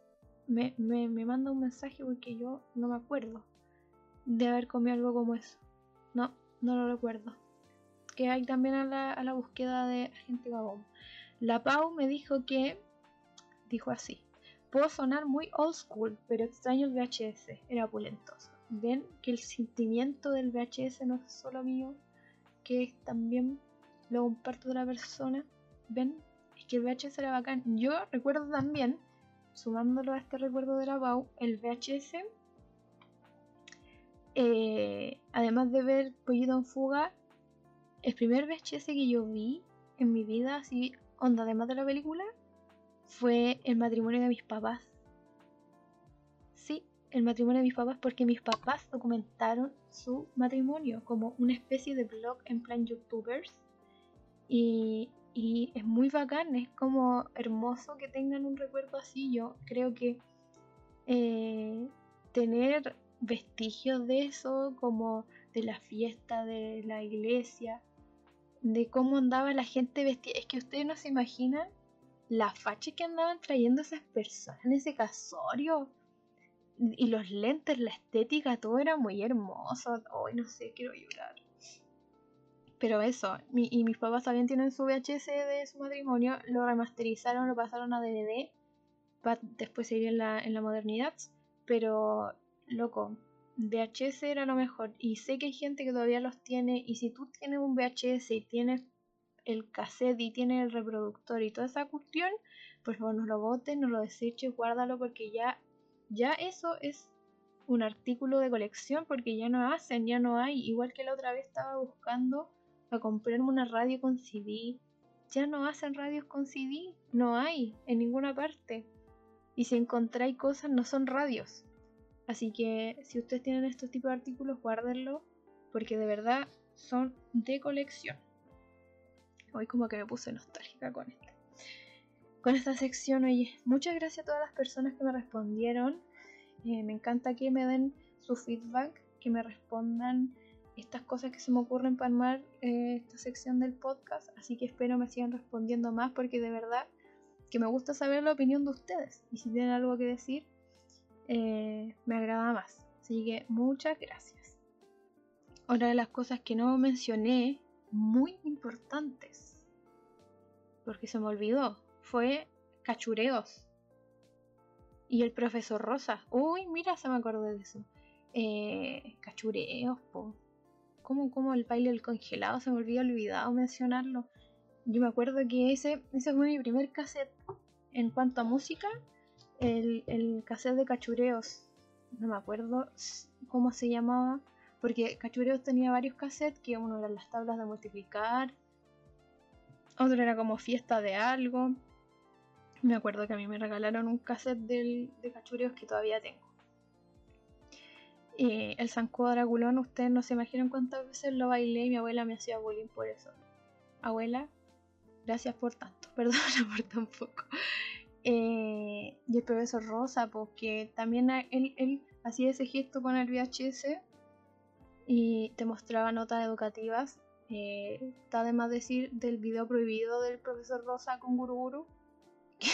me, me, me manda un mensaje porque yo no me acuerdo de haber comido algo como eso. No, no lo recuerdo hay también a la, a la búsqueda de Agente Gabón. La Pau me dijo que, dijo así, puedo sonar muy old school, pero extraño el VHS, era pulentoso. Ven que el sentimiento del VHS no es solo mío, que también lo comparto de la persona. Ven, es que el VHS era bacán. Yo recuerdo también, sumándolo a este recuerdo de la Pau, el VHS, eh, además de ver Pollito en Fuga, el primer VHS que yo vi en mi vida, así, onda, además de la película, fue el matrimonio de mis papás. Sí, el matrimonio de mis papás, porque mis papás documentaron su matrimonio como una especie de blog en plan youtubers. Y, y es muy bacán, es como hermoso que tengan un recuerdo así. Yo creo que eh, tener vestigios de eso, como de la fiesta de la iglesia, de cómo andaba la gente vestida. Es que ustedes no se imaginan la facha que andaban trayendo esas personas en ese casorio. Y los lentes, la estética, todo era muy hermoso. Hoy no sé, quiero llorar. Pero eso, y mis papás también tienen su VHS de su matrimonio, lo remasterizaron, lo pasaron a DVD, para después seguir en la, en la modernidad. Pero, loco, VHS era lo mejor y sé que hay gente que todavía los tiene y si tú tienes un VHS y tienes el cassette y tienes el reproductor y toda esa cuestión, por favor no lo botes, no lo deseches, guárdalo porque ya, ya eso es un artículo de colección porque ya no hacen, ya no hay, igual que la otra vez estaba buscando a comprarme una radio con CD, ya no hacen radios con CD, no hay en ninguna parte. Y si encontráis cosas no son radios, Así que si ustedes tienen estos tipos de artículos, guárdenlo porque de verdad son de colección. Hoy como que me puse nostálgica con este. Con esta sección, oye, muchas gracias a todas las personas que me respondieron. Eh, me encanta que me den su feedback, que me respondan estas cosas que se me ocurren para armar eh, esta sección del podcast. Así que espero me sigan respondiendo más porque de verdad que me gusta saber la opinión de ustedes. Y si tienen algo que decir, eh, me agrada más. Así que muchas gracias. Otra de las cosas que no mencioné, muy importantes, porque se me olvidó, fue cachureos. Y el profesor Rosa. Uy, mira, se me acordé de eso. Eh, cachureos, po. Como, como el baile del congelado, se me olvidó olvidado mencionarlo. Yo me acuerdo que ese, ese fue mi primer cassette. En cuanto a música, el, cassette de cachureos. No me acuerdo cómo se llamaba. Porque cachureos tenía varios cassettes, que uno eran las tablas de multiplicar. Otro era como fiesta de algo. Me acuerdo que a mí me regalaron un cassette de cachureos que todavía tengo. Y el Zancudo Draculón, ustedes no se imaginan cuántas veces lo bailé y mi abuela me hacía bullying por eso. Abuela, Gracias por tanto, perdona por tan poco. Eh, y el profesor Rosa, porque también él, él hacía ese gesto con el VHS y te mostraba notas educativas. Eh, está además decir del video prohibido del profesor Rosa con Guruguru, que,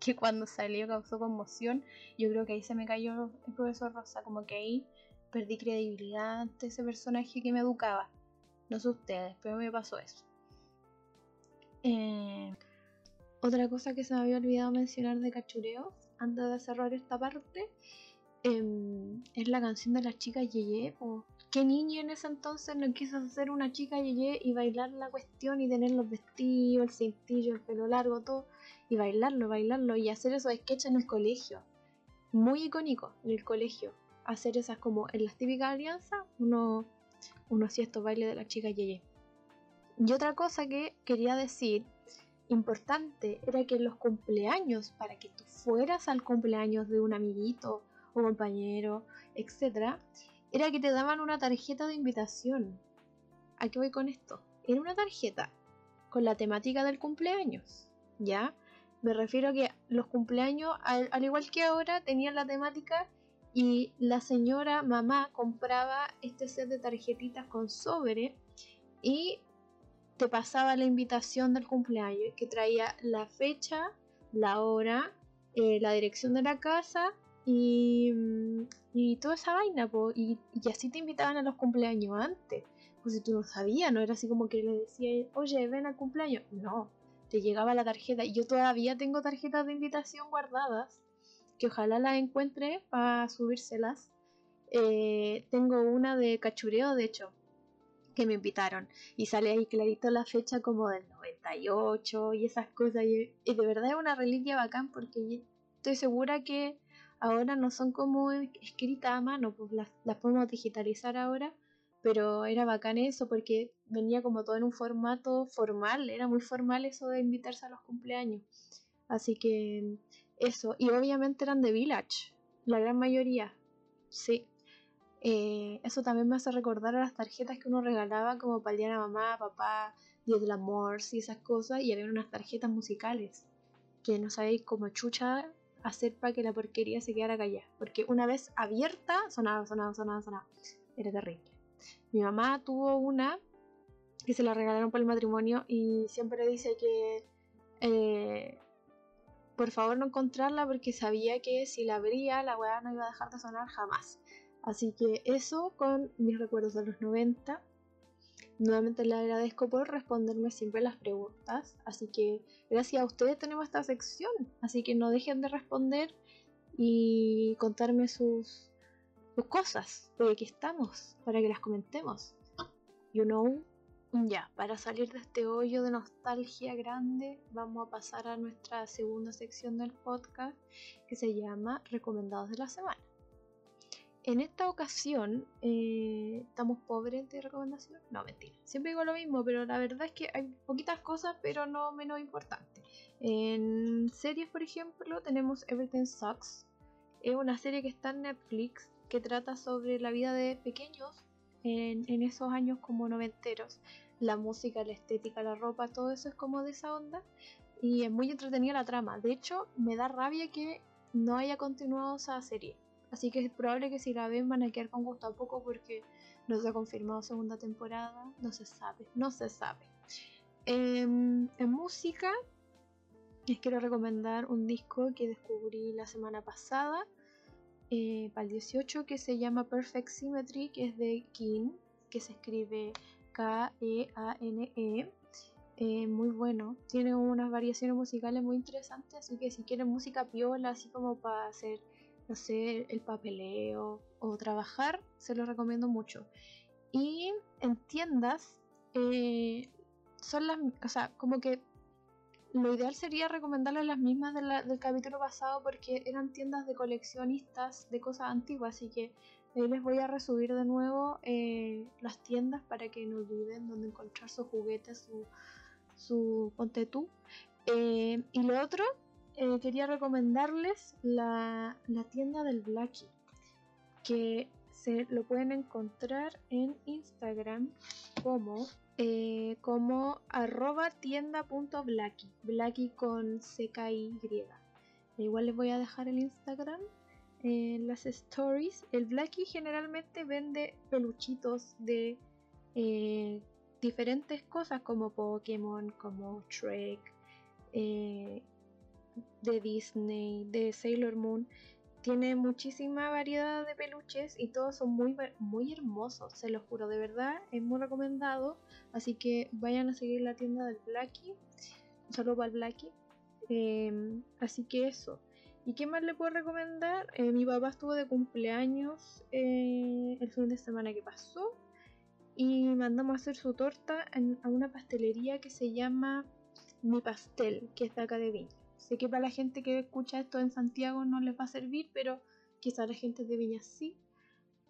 que cuando salió causó conmoción. Yo creo que ahí se me cayó el profesor Rosa, como que ahí perdí credibilidad ante ese personaje que me educaba. No sé ustedes, pero me pasó eso. Eh, otra cosa que se me había olvidado mencionar de cachureos antes de cerrar esta parte em, es la canción de las chicas Yeye. ¿Qué niño en ese entonces no quiso hacer una chica Yeye y bailar la cuestión y tener los vestidos, el cintillo, el pelo largo, todo? Y bailarlo, bailarlo y hacer esos sketches en el colegio. Muy icónico en el colegio. Hacer esas como en las típicas alianzas, uno, uno hacía estos bailes de las chicas Yeye. Y otra cosa que quería decir importante era que los cumpleaños, para que tú fueras al cumpleaños de un amiguito o compañero, etc., era que te daban una tarjeta de invitación. ¿A qué voy con esto? Era una tarjeta con la temática del cumpleaños, ¿ya? Me refiero a que los cumpleaños, al, al igual que ahora, tenían la temática y la señora mamá compraba este set de tarjetitas con sobre y te pasaba la invitación del cumpleaños que traía la fecha, la hora, eh, la dirección de la casa y, mm, y toda esa vaina, y, así te invitaban a los cumpleaños antes. Pues si tú no sabías, no era así como que le decía, oye, ven al cumpleaños. No, te llegaba la tarjeta. Y yo todavía tengo tarjetas de invitación guardadas, que ojalá las encuentre para subírselas. Eh, tengo una de cachureo, de hecho, que me invitaron. Y sale ahí clarito la fecha como del 98 y esas cosas. Y, de verdad es una reliquia bacán porque estoy segura que ahora no son como escritas a mano, pues las, las podemos digitalizar ahora. Pero era bacán eso porque venía como todo en un formato formal, era muy formal eso de invitarse a los cumpleaños. Así que eso, y obviamente eran de Village, la gran mayoría. Sí, eh, eso también me hace recordar a las tarjetas que uno regalaba como para el día de la mamá, papá, Día del amor y esas cosas. Y había unas tarjetas musicales que no sabéis cómo chucha hacer para que la porquería se quedara callada. Porque una vez abierta, sonaba, sonaba, sonaba, sonaba. Era terrible. Mi mamá tuvo una que se la regalaron por el matrimonio y siempre dice que eh, por favor no encontrarla porque sabía que si la abría la weá no iba a dejar de sonar jamás. Así que eso con mis recuerdos de los 90. Nuevamente le agradezco por responderme siempre las preguntas. Así que gracias a ustedes tenemos esta sección. Así que no dejen de responder y contarme sus, sus cosas. Porque aquí estamos para que las comentemos. You know. Ya, para salir de este hoyo de nostalgia grande, vamos a pasar a nuestra segunda sección del podcast que se llama Recomendados de la Semana. En esta ocasión, eh, ¿estamos pobres de recomendación? No, mentira. Siempre digo lo mismo, pero la verdad es que hay poquitas cosas, pero no menos importantes. En series, por ejemplo, tenemos Everything Sucks. Es una serie que está en Netflix que trata sobre la vida de pequeños en, en esos años como noventeros. La música, la estética, la ropa, todo eso es como de esa onda. Y es muy entretenida la trama. De hecho, me da rabia que no haya continuado esa serie Así que es probable que si la ven van a quedar con gusto a poco porque no se ha confirmado segunda temporada. No se sabe, no se sabe. Em, en música les quiero recomendar un disco que descubrí la semana pasada, eh, para el 18, que se llama Perfect Symmetry, que es de King, que se escribe K-E-A-N-E. -E. Eh, muy bueno, tiene unas variaciones musicales muy interesantes, así que si quieren música piola, así como para hacer, sé, el papeleo o trabajar, se lo recomiendo mucho. Y en tiendas, eh, son las, o sea, como que lo ideal sería recomendarles las mismas del capítulo pasado porque eran tiendas de coleccionistas de cosas antiguas, así que ahí les voy a resubir de nuevo eh, las tiendas para que no olviden dónde encontrar sus juguetes, su, su ponte tú. Eh, y lo otro, eh, quería recomendarles la, la tienda del Blacky, que se lo pueden encontrar en Instagram como eh, como arroba tienda.blacky, blacky con CKY. Igual les voy a dejar el Instagram en las stories. El Blacky generalmente vende peluchitos de eh, diferentes cosas como Pokémon, como eh, de Disney, de Sailor Moon. Tiene muchísima variedad de peluches y todos son muy, muy hermosos, se los juro, de verdad es muy recomendado. Así que vayan a seguir la tienda del Blacky, solo para el Blacky. Em, así que eso. ¿Y qué más le puedo recomendar? Eh, mi papá estuvo de cumpleaños eh, el fin de semana que pasó y mandamos a hacer su torta a una pastelería que se llama Mi Pastel, que es de acá de Viña. Sé que para la gente que escucha esto en Santiago no les va a servir, pero quizá la gente de Viña sí.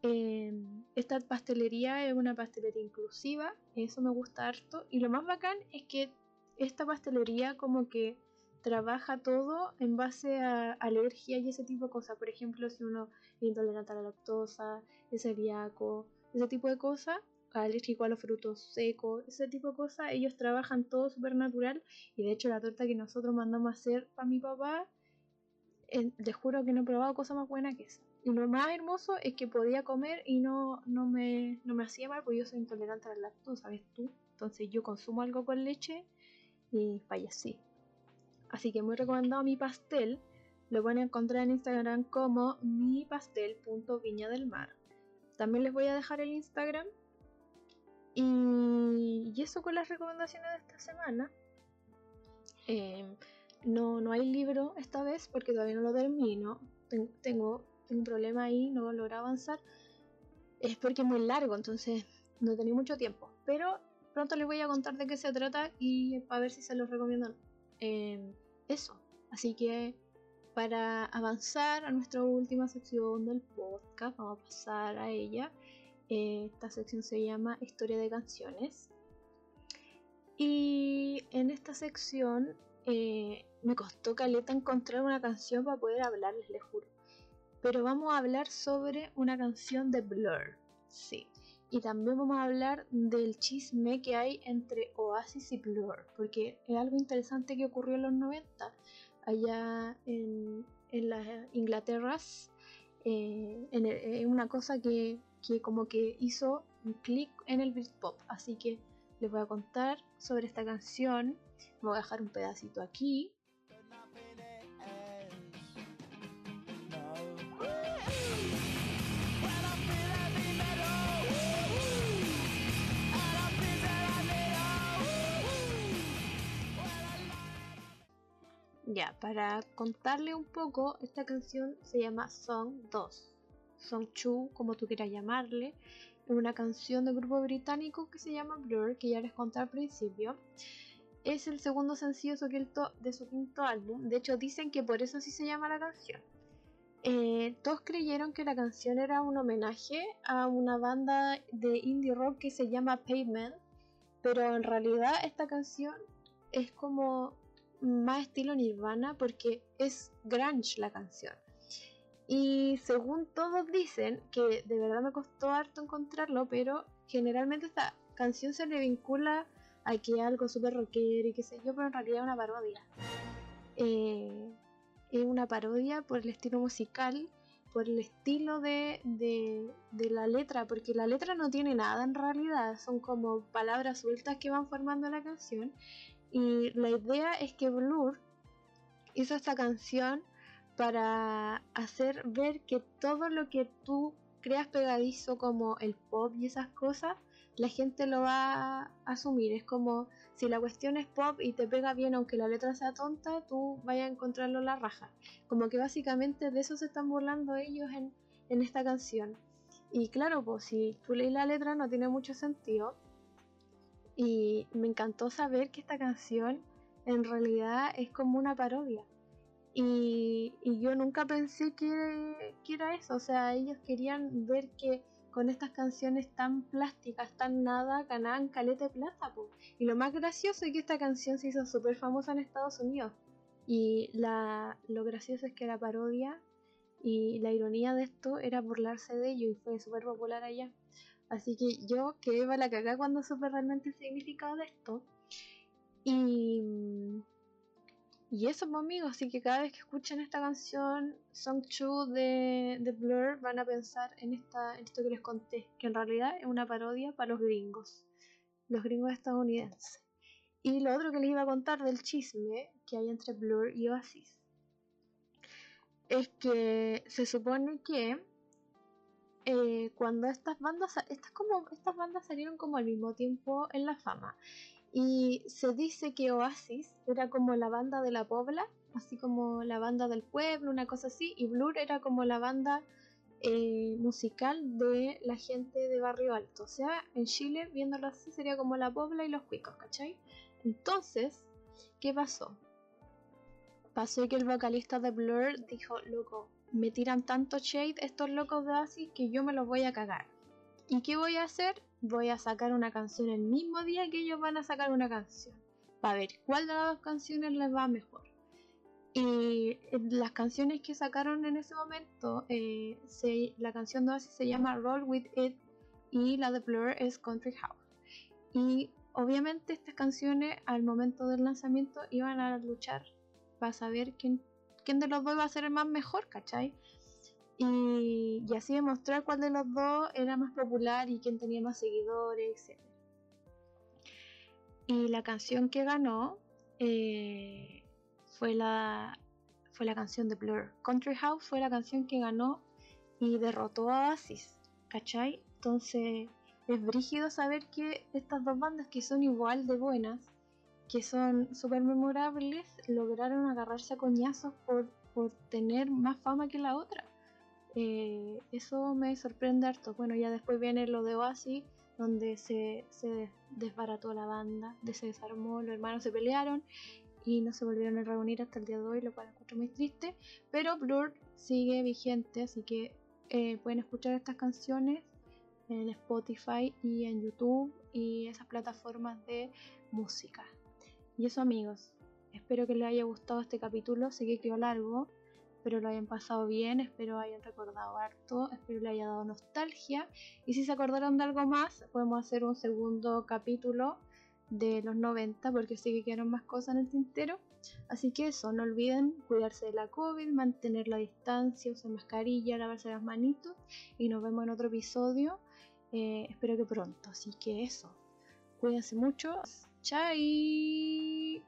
Em, esta pastelería es una pastelería inclusiva, eso me gusta harto. Y lo más bacán es que esta pastelería como que trabaja todo en base a alergia y ese tipo de cosas. Por ejemplo, si uno es intolerante a la lactosa, es celíaco, ese tipo de cosas, alérgico a los frutos secos, ese tipo de cosas, ellos trabajan todo súper natural y de hecho la torta que nosotros mandamos a hacer para mi papá, les juro que no he probado cosa más buena que esa. Y lo más hermoso es que podía comer y no, no, me, no me hacía mal porque yo soy intolerante a la lactosa, ¿sabes tú? Entonces yo consumo algo con leche y fallecí. Así que muy recomendado mi pastel. Lo van a encontrar en Instagram como mi pastel.viña del mar. También les voy a dejar el Instagram y, eso con las recomendaciones de esta semana. Em, no, no hay libro esta vez porque todavía no lo termino. Tengo, un problema ahí, no logro avanzar. Es porque es muy largo, entonces no tenía mucho tiempo. Pero pronto les voy a contar de qué se trata y para ver si se los recomiendo. Em, eso. Así que para avanzar a nuestra última sección del podcast, vamos a pasar a ella. Eh, esta sección se llama Historia de canciones. Y en esta sección eh, me costó caleta encontrar una canción para poder hablarles, les juro. Pero vamos a hablar sobre una canción de Blur. Sí. Y también vamos a hablar del chisme que hay entre Oasis y Blur. Porque es algo interesante que ocurrió en los 90. Allá en, en las Inglaterras. Eh, una cosa que que como que hizo un clic en el Britpop. Así que les voy a contar sobre esta canción. voy a dejar un pedacito aquí. Ya, para contarle un poco, esta canción se llama Song 2. Song Chu, como tú quieras llamarle, una canción del grupo británico que se llama Blur, que ya les conté al principio. Es el segundo sencillo de su quinto álbum, de hecho dicen que por eso así se llama la canción. Eh, todos creyeron que la canción era un homenaje a una banda de indie rock que se llama Pavement, pero en realidad esta canción es como más estilo Nirvana porque es grunge la canción. Y según todos dicen, que de verdad me costó harto encontrarlo, pero generalmente esta canción se le vincula a que algo súper rockero y qué sé yo, pero en realidad es una parodia. Eh, es una parodia por el estilo musical, por el estilo de, de, la letra, porque la letra no tiene nada en realidad, son como palabras sueltas que van formando la canción. Y la idea es que Blur hizo esta canción para hacer ver que todo lo que tú creas pegadizo como el pop y esas cosas, la gente lo va a asumir. Es como si la cuestión es pop y te pega bien aunque la letra sea tonta, tú vayas a encontrarlo la raja. Como que básicamente de eso se están burlando ellos en, en esta canción. Y claro, pues si tú lees la letra no tiene mucho sentido. Y me encantó saber que esta canción en realidad es como una parodia. Y, yo nunca pensé que, que, era eso. O sea, ellos querían ver que con estas canciones tan plásticas, tan nada, ganaban caleta de plata. Y lo más gracioso es que esta canción se hizo súper famosa en Estados Unidos. Y la, lo gracioso es que la parodia y la ironía de esto era burlarse de ello y fue súper popular allá. Así que yo quedé para la cagada cuando supe realmente el significado de esto. Y y eso, pues, amigos, así que cada vez que escuchen esta canción, Song 2 de, de Blur, van a pensar en, esta, esto que les conté, que en realidad es una parodia para los gringos, los gringos estadounidenses. Y lo otro que les iba a contar del chisme que hay entre Blur y Oasis es que se supone que eh, cuando estas bandas, estas, como, estas bandas salieron como al mismo tiempo en la fama y se dice que Oasis era como la banda de la Pobla, así como la banda del pueblo, una cosa así, y Blur era como la banda eh, musical de la gente de Barrio Alto. O sea, en Chile, viéndolo así, sería como la Pobla y los cuicos, ¿cachai? Entonces, ¿qué pasó? Pasó que el vocalista de Blur dijo, loco, me tiran tanto shade estos locos de Oasis que yo me los voy a cagar. ¿Y qué voy a hacer? Voy a sacar una canción el mismo día que ellos van a sacar una canción. Para ver cuál de las dos canciones les va mejor. Y eh, las canciones que sacaron en ese momento, eh, la canción de Oasis se llama Roll With It y la de Blur es Country House. Y obviamente estas canciones al momento del lanzamiento iban a luchar para saber quién, quién de los dos va a ser el más mejor, ¿cachai? Y, así demostrar cuál de los dos era más popular y quién tenía más seguidores, etc. Y la canción que ganó eh, fue, la, fue la canción de Blur. Country House fue la canción que ganó y derrotó a Oasis, ¿cachai? Entonces es brígido saber que estas dos bandas que son igual de buenas, que son súper memorables, lograron agarrarse a coñazos por, por tener más fama que la otra. Eh, eso me sorprende harto. Bueno, ya después viene lo de Oasis, donde se, desbarató la banda, se desarmó, los hermanos se pelearon y no se volvieron a reunir hasta el día de hoy, lo cual encuentro muy triste. Pero Blur sigue vigente, así que eh, pueden escuchar estas canciones en Spotify y en YouTube y esas plataformas de música. Y eso amigos, espero que les haya gustado este capítulo, sé que quedó largo, espero lo hayan pasado bien, espero hayan recordado harto, espero le haya dado nostalgia. Y si se acordaron de algo más, podemos hacer un segundo capítulo de los 90, porque sí que quedaron más cosas en el tintero. Así que eso, no olviden cuidarse de la COVID, mantener la distancia, usar mascarilla, lavarse las manitos. Y nos vemos en otro episodio. Eh, espero que pronto. Así que eso, cuídense mucho. Chai.